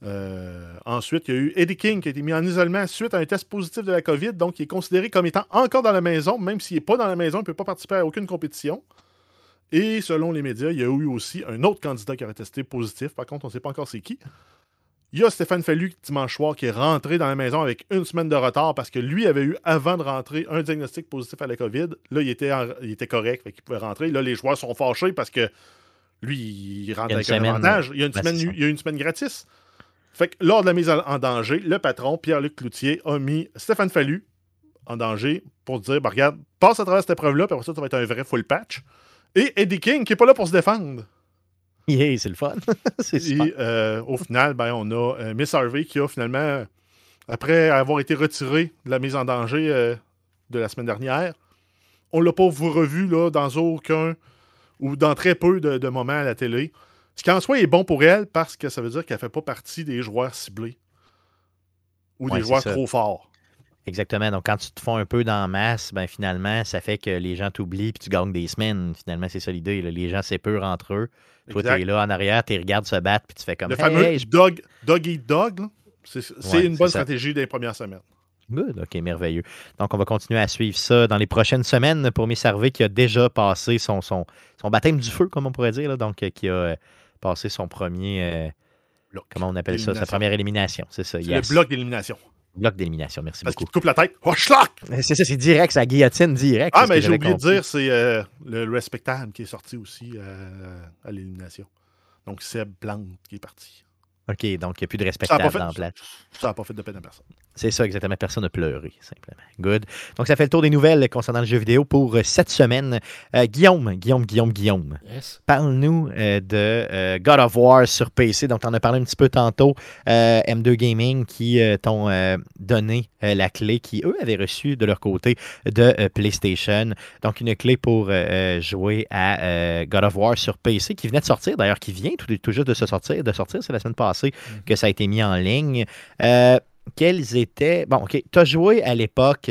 Speaker 3: Euh, ensuite, il y a eu Eddie King qui a été mis en isolement suite à un test positif de la COVID, donc il est considéré comme étant encore dans la maison, même s'il n'est pas dans la maison, il ne peut pas participer à aucune compétition. Et selon les médias, il y a eu aussi un autre candidat qui aurait testé positif. Par contre, on ne sait pas encore c'est qui. Il y a Stéphane Fallu dimanche soir qui est rentré dans la maison avec une semaine de retard parce que lui avait eu, avant de rentrer, un diagnostic positif à la COVID. Là, il était, en- il était correct, fait qu'il pouvait rentrer. Là, les joueurs sont fâchés parce que lui, il rentre
Speaker 1: Il
Speaker 3: avec un avantage. Il y a une,
Speaker 1: ben,
Speaker 3: semaine, il y a une semaine gratis. Fait que lors de la mise en en danger, le patron, Pierre-Luc Cloutier, a mis Stéphane Fallu en danger pour dire bah, regarde, passe à travers cette épreuve-là, puis après ça, ça va être un vrai full patch. Et Eddie King, qui n'est pas là pour se défendre.
Speaker 1: Yeah, c'est le fun. c'est.
Speaker 3: Et euh, au final, ben, on a euh, Miss Harvey qui a finalement, après avoir été retiré de la mise en danger euh, de la semaine dernière, on l'a pas revu là, dans aucun ou dans très peu de, de moments à la télé. Ce qui en soi est bon pour elle parce que ça veut dire qu'elle fait pas partie des joueurs ciblés ou
Speaker 1: Ouais,
Speaker 3: des joueurs
Speaker 1: ça.
Speaker 3: trop forts.
Speaker 1: Exactement. Donc, quand tu te fais un peu dans la masse, ben, finalement, ça fait que les gens t'oublient puis tu gagnes des semaines. Finalement, c'est ça l'idée. Les gens s'épurent entre eux. Toi, tu es là en arrière, tu regardes se battre puis tu fais comme
Speaker 3: Le
Speaker 1: Hey,
Speaker 3: fameux
Speaker 1: hey, je-
Speaker 3: dog, dog eat dog, c'est
Speaker 1: Ouais,
Speaker 3: une bonne
Speaker 1: ça.
Speaker 3: stratégie des premières semaines.
Speaker 1: Good, ok, merveilleux. Donc, on va continuer à suivre ça dans les prochaines semaines pour Miss Harvey qui a déjà passé son, son, son baptême du feu, comme on pourrait dire. là. donc, euh, qui a euh, passé son premier, euh. Comment on appelle ça? Sa première élimination, c'est ça. Yes.
Speaker 3: le bloc d'élimination.
Speaker 1: Bloc d'élimination, merci
Speaker 3: Parce qu'il
Speaker 1: beaucoup.
Speaker 3: te coupe la tête. Oh!
Speaker 1: C'est ça, c'est direct, ça guillotine direct.
Speaker 3: Ah, mais j'ai oublié de dire, c'est euh, le respectable qui est sorti aussi euh, à l'élimination. Donc, Seb Plante qui est parti.
Speaker 1: OK, donc il n'y a plus de
Speaker 3: n'a
Speaker 1: respectable en place.
Speaker 3: ça a pas fait de peine à personne.
Speaker 1: C'est ça, exactement. Personne n'a pleuré, simplement. Good. Donc, ça fait le tour des nouvelles concernant le jeu vidéo pour euh, cette semaine. Euh, Guillaume, Guillaume, Guillaume, Guillaume.
Speaker 2: Yes.
Speaker 1: Parle-nous euh, de euh, God of War sur PC. Donc, tu en as parlé un petit peu tantôt. Euh, M2 Gaming qui t'ont donné la clé qui, eux, avaient reçu de leur côté de PlayStation. Donc, une clé pour jouer à God of War sur PC qui venait de sortir, d'ailleurs, qui vient tout, tout juste de se sortir. De sortir, c'est la semaine passée que ça a été mis en ligne. Quels étaient. Bon, OK. Tu as joué à l'époque.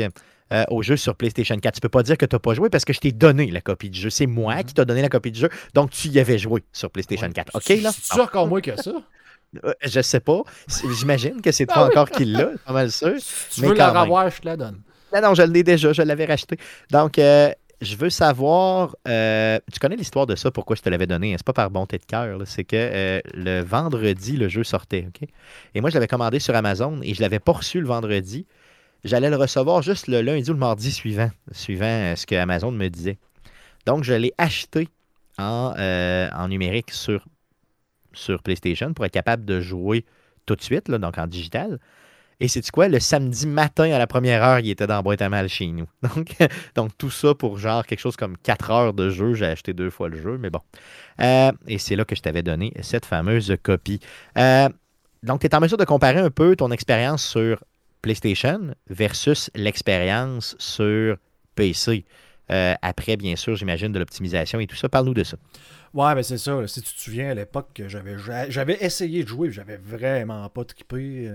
Speaker 1: euh, au jeu sur PlayStation 4. Tu peux pas dire que tu n'as pas joué parce que je t'ai donné la copie du jeu. C'est moi qui t'ai donné la copie du jeu. Donc, tu y avais joué sur PlayStation 4. OK, là?
Speaker 2: C'est encore moins que ça?
Speaker 1: Euh, Je sais pas. J'imagine que c'est
Speaker 2: Ah
Speaker 1: toi
Speaker 2: oui.
Speaker 1: encore qui l'a, pas mal sûr.
Speaker 2: Si tu
Speaker 1: Mais
Speaker 2: veux la revoir, je te la donne.
Speaker 1: Non, non, je l'ai déjà, je l'avais racheté. Donc, euh, je veux savoir, euh, tu connais l'histoire de ça, pourquoi je te l'avais donné. hein? C'est pas par bonté de cœur, c'est que euh, le vendredi, le jeu sortait. ok? Et moi, je l'avais commandé sur Amazon et je l'avais pas reçu le vendredi. J'allais le recevoir juste le lundi ou le mardi suivant, suivant euh, ce que Amazon me disait. Donc, je l'ai acheté en, numérique sur, sur PlayStation pour être capable de jouer tout de suite, donc en digital. Et c'est quoi? Le samedi matin à la première heure, il était dans boîte à mal chez nous. Donc, donc tout ça pour genre quelque chose comme 4 heures de jeu. J'ai acheté deux fois le jeu, mais bon. Euh, et c'est là que je t'avais donné cette fameuse copie. Euh, donc, tu es en mesure de comparer un peu ton expérience sur PlayStation versus l'expérience sur PC. Euh, après, bien sûr, j'imagine, de l'optimisation et tout ça. Parle-nous de ça.
Speaker 2: Ouais, ben c'est ça. Si tu te souviens, à l'époque, que j'avais j'avais essayé de jouer, j'avais vraiment pas trippé.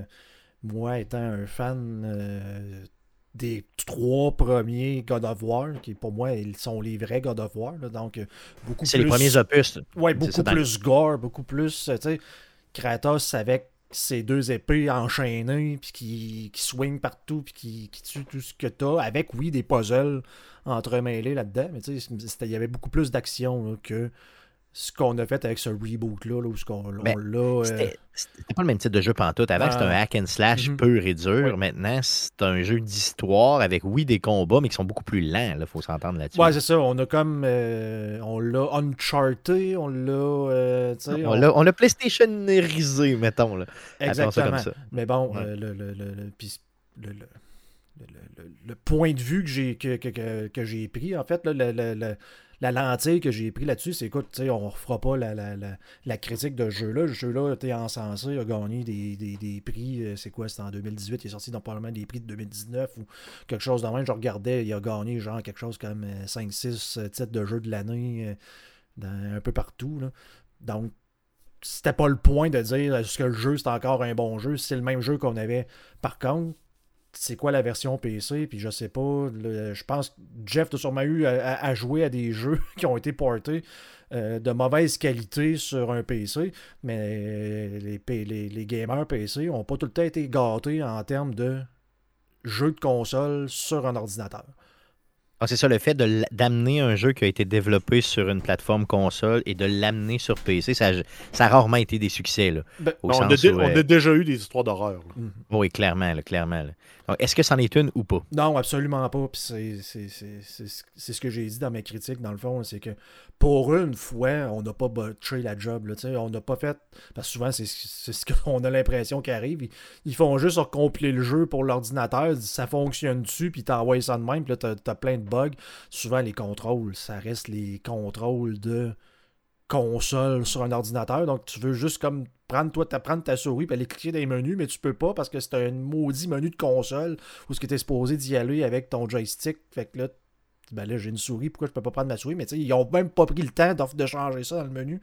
Speaker 2: Moi, étant un fan euh, des trois premiers God of War, qui pour moi, ils sont les vrais God of War. là, donc, euh, beaucoup
Speaker 1: C'est
Speaker 2: plus...
Speaker 1: les premiers opus.
Speaker 2: Ouais, beaucoup plus gore, beaucoup plus, euh, tu sais, Kratos avec ses deux épées enchaînées, puis qui, qui swing partout, puis qui, qui tue tout ce que t'as, avec, oui, des puzzles entremêlés là-dedans, mais tu sais, il y avait beaucoup plus d'action que ce qu'on a fait avec ce reboot-là, là, où ce qu'on on
Speaker 1: Ben,
Speaker 2: l'a... euh,
Speaker 1: C'était pas le même type de jeu pantoute. Avant, c'était un hack and slash
Speaker 2: Mhm.
Speaker 1: pur et dur. Maintenant, c'est un jeu d'histoire avec, oui, des combats, mais qui sont beaucoup plus lents. Il faut s'entendre là-dessus.
Speaker 2: Ouais, c'est ça, on a comme... euh, on l'a Uncharted, on l'a... euh,
Speaker 1: on l'a on l'a PlayStationisé, mettons. Là.
Speaker 2: Exactement.
Speaker 1: comme ça.
Speaker 2: Mais bon,
Speaker 1: Ouais.
Speaker 2: euh, le, le, le, le- le- point de vue que j'ai que, que- que- que j'ai pris, en fait, là, le- le- le- la lentille que j'ai pris là-dessus, c'est écoute, tu sais, on ne refera pas la, la, la, la critique de ce jeu-là. Le jeu-là été encensé, a gagné des, des, des prix, euh, c'est quoi, c'était en 2018, il est sorti dans probablement des prix de 2019 ou quelque chose de même. Je regardais, il a gagné genre quelque chose comme 5-6 titres de jeu de l'année euh, un peu partout. là. Donc, c'était pas le point de dire est-ce que le jeu c'est encore un bon jeu? C'est le même jeu qu'on avait. Par contre, c'est quoi la version PC Puis je sais pas. le- je pense que Jeff a sûrement eu à, à- à jouer à des jeux qui ont été portés euh, de mauvaise qualité sur un PC. Mais les, les, les gamers PC ont pas tout le temps été gâtés en termes de jeux de console sur un ordinateur.
Speaker 1: Ah, c'est ça, le fait d'amener un jeu qui a été développé sur une plateforme console et de l'amener sur PC, ça, a- ça a rarement été des succès. Là,
Speaker 2: Ben,
Speaker 1: au
Speaker 3: on, a
Speaker 1: sens
Speaker 3: dé-
Speaker 1: où,
Speaker 3: on
Speaker 1: euh,
Speaker 3: a déjà eu des histoires d'horreur. là.
Speaker 1: Oui, clairement, là, clairement. là. Est-ce que c'en est une ou pas?
Speaker 2: Non, absolument pas. C'est- ce que j'ai dit dans mes critiques, dans le fond, c'est que pour une fois, on n'a pas botché la job. On n'a pas fait. Parce souvent, c'est ce qu'on a l'impression qui arrive. Ils, ils font juste recompiler le jeu pour l'ordinateur, ça fonctionne dessus, puis t'envoies ça de même, puis là, t'as as plein de bugs. Souvent, les contrôles, ça reste les contrôles de console sur un ordinateur. Donc, tu veux juste comme prendre, toi, ta- ta souris et aller cliquer dans les menus, mais tu peux pas parce que c'est un maudit menu de console où ce que tu es supposé d'y aller avec ton joystick. Fait que là, ben là, j'ai une souris, pourquoi je peux pas prendre ma souris? Mais tu sais, ils ont même pas pris le temps de changer ça dans le menu.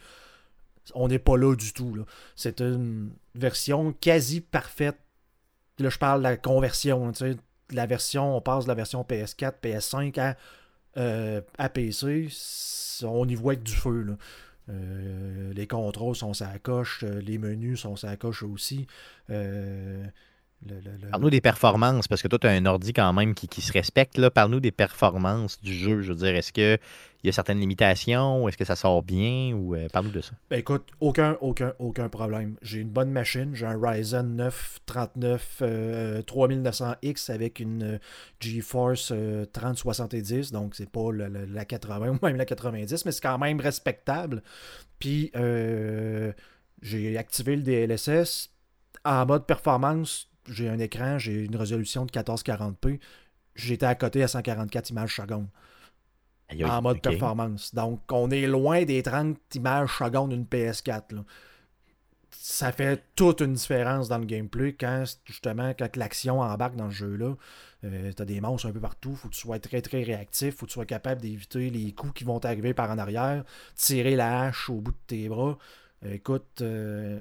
Speaker 2: On n'est pas là du tout. C'est une version quasi parfaite. Là, je parle de la conversion. tu sais. La version, on passe de la version PS4, PS5 à, euh, à PC. On y voit avec du feu. Euh, les contrôles sont sa coche, euh, les menus sont sa coche aussi.
Speaker 1: Parle-nous des performances, parce que toi, tu as un ordi quand même qui, se respecte. Là. Parle-nous des performances du jeu. Je veux dire, est-ce qu'il y a certaines limitations? Est-ce que ça sort bien? ou euh, Parle-nous de ça.
Speaker 2: Ben écoute, aucun, aucun, aucun problème. J'ai une bonne machine. J'ai un Ryzen 9 39 3900X avec une euh, GeForce 3070. Euh, donc, c'est pas la 80 ou même la 90, mais c'est quand même respectable. Puis, j'ai activé le DLSS. En mode performance, j'ai un écran, j'ai une résolution de 1440p. J'étais à côté à 144 images seconde. en mode performance. Donc, on est loin des 30 images seconde d'une PS4. Ça fait toute une différence dans le gameplay quand, justement, quand l'action embarque dans le jeu-là. Euh, tu as des monstres un peu partout. faut que tu sois très, très réactif. faut que tu sois capable d'éviter les coups qui vont t'arriver par en arrière. Tirer la hache au bout de tes bras. écoute, euh,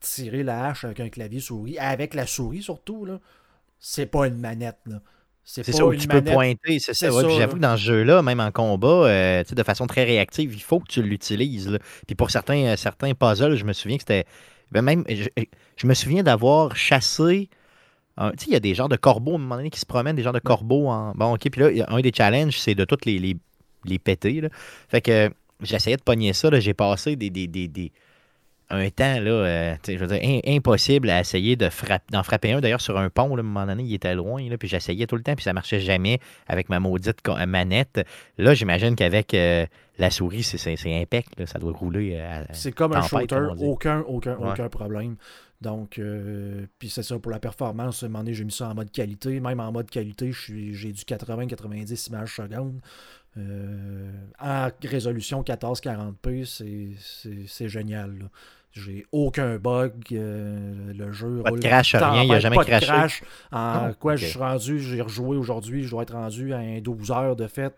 Speaker 2: tirer la hache avec un clavier souris, avec la souris surtout, là, c'est pas une manette. Là.
Speaker 1: C'est ça où tu peux pointer, c'est ça. J'avoue que dans ce jeu-là, même en combat, euh, de façon très réactive, il faut que tu l'utilises. Puis pour certains, euh, certains puzzles, je me souviens que c'était. Ben même, je, me souviens d'avoir chassé. Tu sais, il y a des genres de corbeaux à un moment donné qui se promènent, des genres de corbeaux en. Bon, ok, puis là, un des challenges, c'est de toutes les, les, les péter. Là. Fait que j'essayais de pogner ça. J'ai passé des, des, des, des un temps, là, euh, je veux dire, impossible à essayer de d'en frapper un. D'ailleurs, sur un pont, là, à un moment donné, il était loin, là, puis j'essayais tout le temps, puis ça marchait jamais avec ma maudite manette. Là, j'imagine qu'avec euh, la souris, c'est impec, ça doit rouler.
Speaker 2: C'est comme un shooter, aucun, aucun, aucun problème. Donc, euh, puis c'est ça pour la performance. À un moment donné, j'ai mis ça en mode qualité. Même en mode qualité, j'ai du 80-90 images secondes. en résolution 1440p, c'est génial. Là. J'ai aucun bug. Euh, le jeu
Speaker 1: pas de crash, rien. Il n'y a jamais pas crashé. De crash.
Speaker 2: En ah, quoi, je suis rendu, j'ai rejoué aujourd'hui. Je dois être rendu à 12 heures de fête.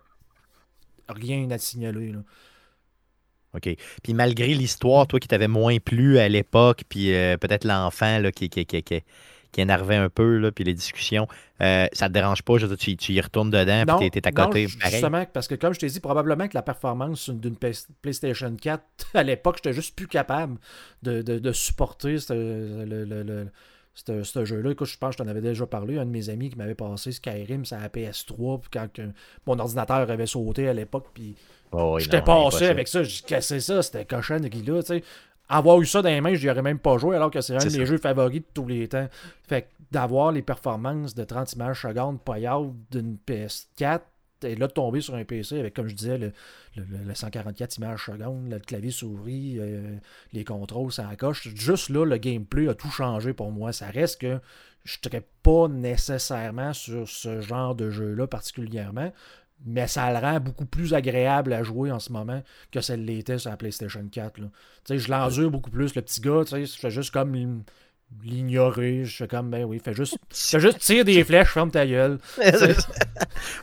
Speaker 2: Rien à signaler. Là.
Speaker 1: OK. Puis malgré l'histoire, toi qui t'avais moins plu à l'époque, puis euh, peut-être l'enfant qui, qui, qui, qui, qui énervait un peu, là, puis les discussions, euh, ça te dérange pas? Je tu, tu, y retournes dedans, puis tu es, à côté. Non,
Speaker 2: justement, parce que comme je t'ai dit, probablement que la performance d'une PlayStation 4, à l'époque, j'étais juste plus capable de, de, supporter ce, jeu-là. Écoute, je pense que je t'en avais déjà parlé. Un de mes amis qui m'avait passé Skyrim, ça à PS3, puis quand mon ordinateur avait sauté à l'époque, puis oh j'étais passé avec ça. J'ai cassé ça, c'était cochon de là, tu sais avoir eu ça dans les mains, je n'y aurais même pas joué, alors que c'est un de mes jeux favoris de tous les temps. Fait d'avoir les performances de 30 images secondes payables d'une PS4, et là de tomber sur un PC avec, comme je disais, le, 144 images secondes, le clavier souris, euh, les contrôles, ça coche. Juste là, le gameplay a tout changé pour moi. Ça reste que je ne serais pas nécessairement sur ce genre de jeu-là particulièrement, mais ça le rend beaucoup plus agréable à jouer en ce moment que ça l'était sur la PlayStation 4. Je l'endure beaucoup plus. Le petit gars, je fais juste comme l'ignorer. Je fais comme, ben oui, fais juste, fais juste tirer des flèches, ferme ta gueule.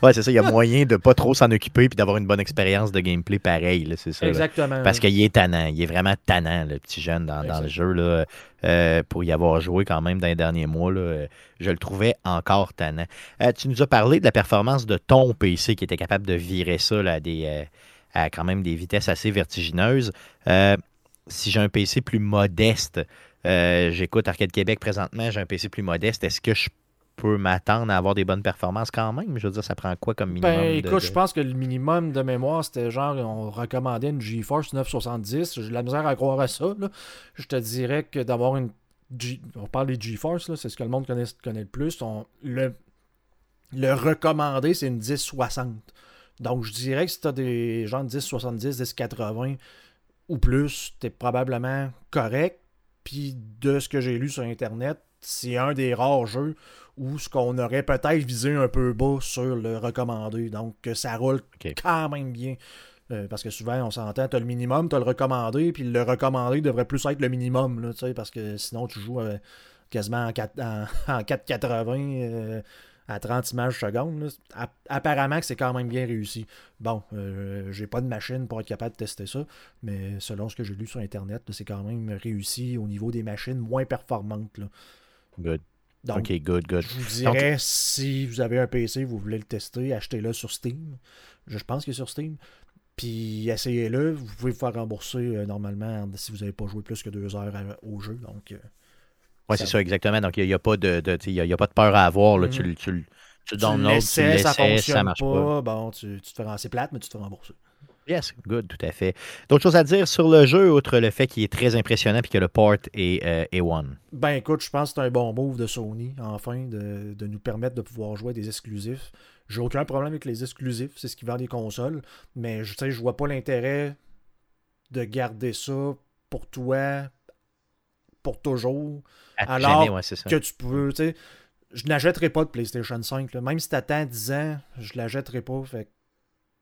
Speaker 1: ouais, c'est ça. Il y a moyen de pas trop s'en occuper puis d'avoir une bonne expérience de gameplay pareil. C'est ça.
Speaker 2: Exactement.
Speaker 1: Parce qu'il est tannant. Il est vraiment tannant, le petit jeune, dans, dans le jeu. Là. Euh, pour y avoir joué quand même dans les derniers mois. Là, euh, je le trouvais encore tannant. Euh, tu nous as parlé de la performance de ton PC qui était capable de virer ça à, des, à quand même des vitesses assez vertigineuses. si j'ai un PC plus modeste, j'écoute Arcade Québec présentement, j'ai un PC plus modeste, est-ce que je peux m'attendre à avoir des bonnes performances quand même? Je veux dire, ça prend quoi comme minimum?
Speaker 2: Ben, écoute, je pense que le minimum de mémoire, c'était genre, on recommandait une GeForce 970. J'ai la misère à croire à ça. Je te dirais que d'avoir une. on parle des GeForce, c'est ce que le monde connaît, connaît le plus. le, le recommandé, c'est une 1060. Donc, je dirais que si tu as des gens 1070, 1080 ou plus, tu es probablement correct. Puis, de ce que j'ai lu sur Internet, c'est un des rares jeux où ce qu'on aurait peut-être visé un peu bas sur le recommandé. Donc, ça roule quand même bien. Euh, parce que souvent, on s'entend, tu as le minimum, tu as le recommandé, puis le recommandé devrait plus être le minimum, là, parce que sinon, tu joues euh, quasiment en, 4, en, 480 euh, à 30 images secondes. Apparemment que c'est quand même bien réussi. Bon, j'ai pas de machine pour être capable de tester ça, mais selon ce que j'ai lu sur Internet, c'est quand même réussi au niveau des machines moins performantes. Là.
Speaker 1: Good. ok, good, good.
Speaker 2: Je vous dirais, si vous avez un PC, vous voulez le tester, achetez-le sur Steam. Je pense qu'il est sur Steam. Puis essayez-le. Vous pouvez vous faire rembourser euh, normalement si vous n'avez pas joué plus que deux heures au jeu. Donc, euh,
Speaker 1: Oui, c'est ça, exactement. Donc, il n'y a, pas de, de y a, y a pas de peur à avoir. Là. Tu,
Speaker 2: Mhm.
Speaker 1: tu, tu, tu
Speaker 2: Tu
Speaker 1: tu
Speaker 2: l'essais, ça fonctionne
Speaker 1: ça marche pas.
Speaker 2: Bon, tu, tu te fais c'est plate, mais tu te fais rembourser.
Speaker 1: Yes, good, tout à fait. D'autres choses à dire sur le jeu, outre le fait qu'il est très impressionnant et que le port est euh, A1.
Speaker 2: Ben écoute, je pense que c'est un bon move de Sony, enfin, de, de nous permettre de pouvoir jouer des exclusifs. J'ai aucun problème avec les exclusifs, c'est ce qui vend des consoles, mais je sais, je vois pas l'intérêt de garder ça pour toi pour toujours. Alors
Speaker 1: jamais, ouais, c'est ça.
Speaker 2: que tu peux, tu sais, je n'achèterai pas de PlayStation 5. là. Même si t'attends 10 ans, je l'achèterai pas. Fait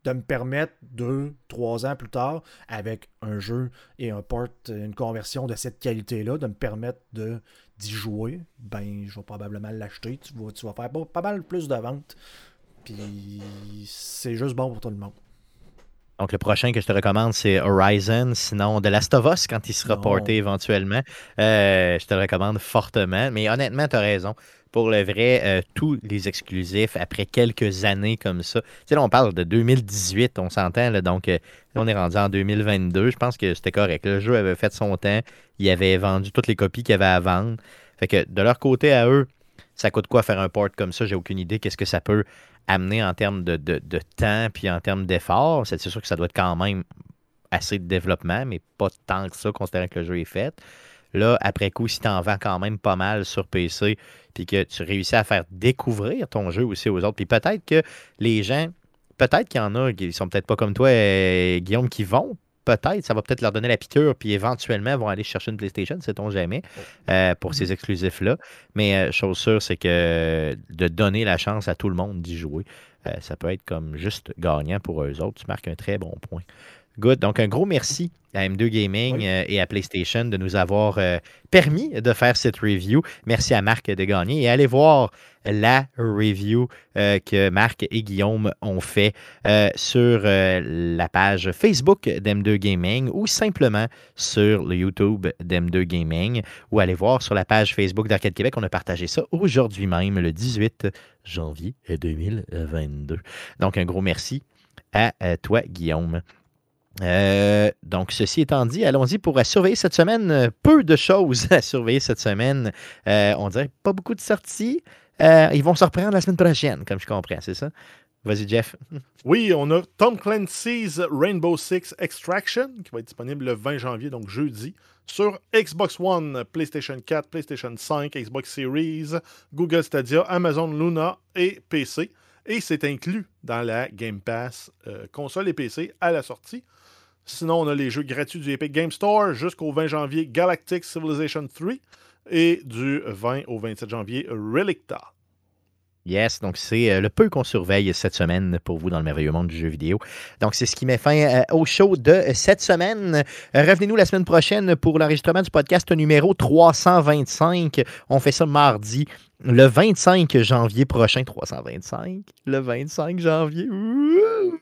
Speaker 2: de me permettre deux, trois ans plus tard, avec un jeu et un port, une conversion de cette qualité-là, de me permettre de d'y jouer, ben je vais probablement l'acheter. Tu vas, tu vas faire pas, pas mal plus de ventes. Puis c'est juste bon pour tout le monde.
Speaker 1: Donc, le prochain que je te recommande, c'est Horizon. Sinon, The Last of Us, quand il sera porté éventuellement. Euh, je te le recommande fortement. Mais honnêtement, tu as raison. Pour le vrai, euh, tous les exclusifs, après quelques années comme ça. Tu sais, là, on parle de 2018, on s'entend. Donc, euh, là, on est rendu en 2022. Je pense que c'était correct. Le jeu avait fait son temps. Il avait vendu toutes les copies qu'il y avait à vendre. Fait que de leur côté à eux, ça coûte quoi faire un port comme ça? J'ai aucune idée. Qu'est-ce que ça peut amener en termes de, temps puis en termes d'effort. C'est c'est sûr que ça doit être quand même assez de développement, mais pas tant que ça, considérant que le jeu est fait. Là, après coup, si tu en vends quand même pas mal sur PC, puis que tu réussis à faire découvrir ton jeu aussi aux autres, puis peut-être que les gens, peut-être qu'il y en a qui sont peut-être pas comme toi, euh, Guillaume, qui vont, peut-être, ça va peut-être leur donner la piqûre, puis éventuellement vont aller chercher une PlayStation, sait-on jamais, euh, pour ces exclusifs-là. Mais euh, chose sûre, c'est que de donner la chance à tout le monde d'y jouer, euh, ça peut être comme juste gagnant pour eux autres. Tu marques un très bon point. Good. Donc, un gros merci à M2 Gaming
Speaker 2: Oui.
Speaker 1: euh, et à PlayStation de nous avoir euh, permis de faire cette review. Merci à Marc de gagner. Et allez voir la review euh, que Marc et Guillaume ont fait sur la page Facebook d'M2 Gaming ou simplement sur le YouTube d'M2 Gaming ou allez voir sur la page Facebook d'Arcade Québec. On a partagé ça aujourd'hui même, le 18 janvier 2022. Donc, un gros merci à toi, Guillaume. Euh, donc, ceci étant dit, allons-y pour euh, surveiller cette semaine. Euh, Peu de choses à surveiller cette semaine. On dirait pas beaucoup de sorties. Ils vont se reprendre la semaine prochaine, comme je comprends, c'est ça? Vas-y, Jeff.
Speaker 3: Oui, on a Tom Clancy's Rainbow Six Extraction qui va être disponible le 20 janvier, donc jeudi, sur Xbox One, PlayStation 4, PlayStation 5, Xbox Series, Google Stadia, Amazon Luna et PC. Et c'est inclus dans la Game Pass console et PC à la sortie. Sinon, on a les jeux gratuits du Epic Game Store jusqu'au 20 janvier Galactic Civilization 3 et du 20 au 27 janvier Relicta.
Speaker 1: Yes, donc c'est euh, le peu qu'on surveille cette semaine pour vous dans le merveilleux monde du jeu vidéo. Donc c'est ce qui met fin euh, au show de euh, cette semaine. Revenez-nous la semaine prochaine pour l'enregistrement du podcast numéro 325. On fait ça mardi, le 25 janvier prochain. 325, le 25 janvier? Ouh!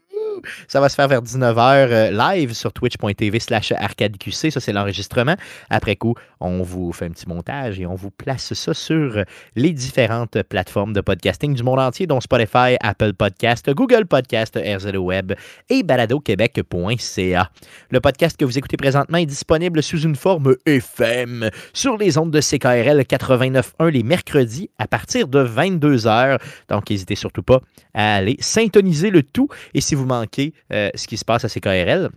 Speaker 1: Ça va se faire vers 19h live sur twitch.tv slash arcadeqc. Ça, c'est l'enregistrement. Après coup, on vous fait un petit montage et on vous place ça sur les différentes plateformes de podcasting du monde entier, dont Spotify, Apple Podcast, Google Podcast, RZO Web et baladoquebec.ca. Le podcast que vous écoutez présentement est disponible sous une forme FM sur les ondes de CKRL 89.1 les mercredis à partir de 22h. Donc, n'hésitez surtout pas à aller syntoniser le tout. Et si vous manquez euh, ce qui se passe à CKRL,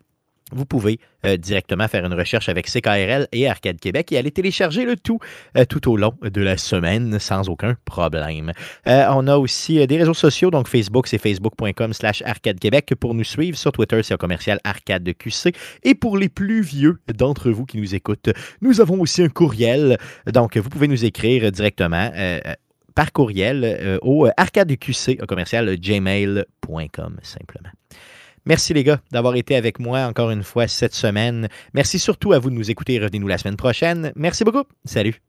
Speaker 1: vous pouvez euh, directement faire une recherche avec CKRL et Arcade Québec et aller télécharger le tout euh, tout au long de la semaine sans aucun problème. On a aussi des réseaux sociaux, donc Facebook, c'est facebook.com slash Arcade Québec pour nous suivre. Sur Twitter, c'est un commercial Arcade QC. Et pour les plus vieux d'entre vous qui nous écoutent, nous avons aussi un courriel. Donc, vous pouvez nous écrire directement par courriel euh, au arcadeqc, un commercial gmail.com simplement. Merci les gars d'avoir été avec moi encore une fois cette semaine. Merci surtout à vous de nous écouter. Revenez-nous la semaine prochaine. Merci beaucoup. Salut.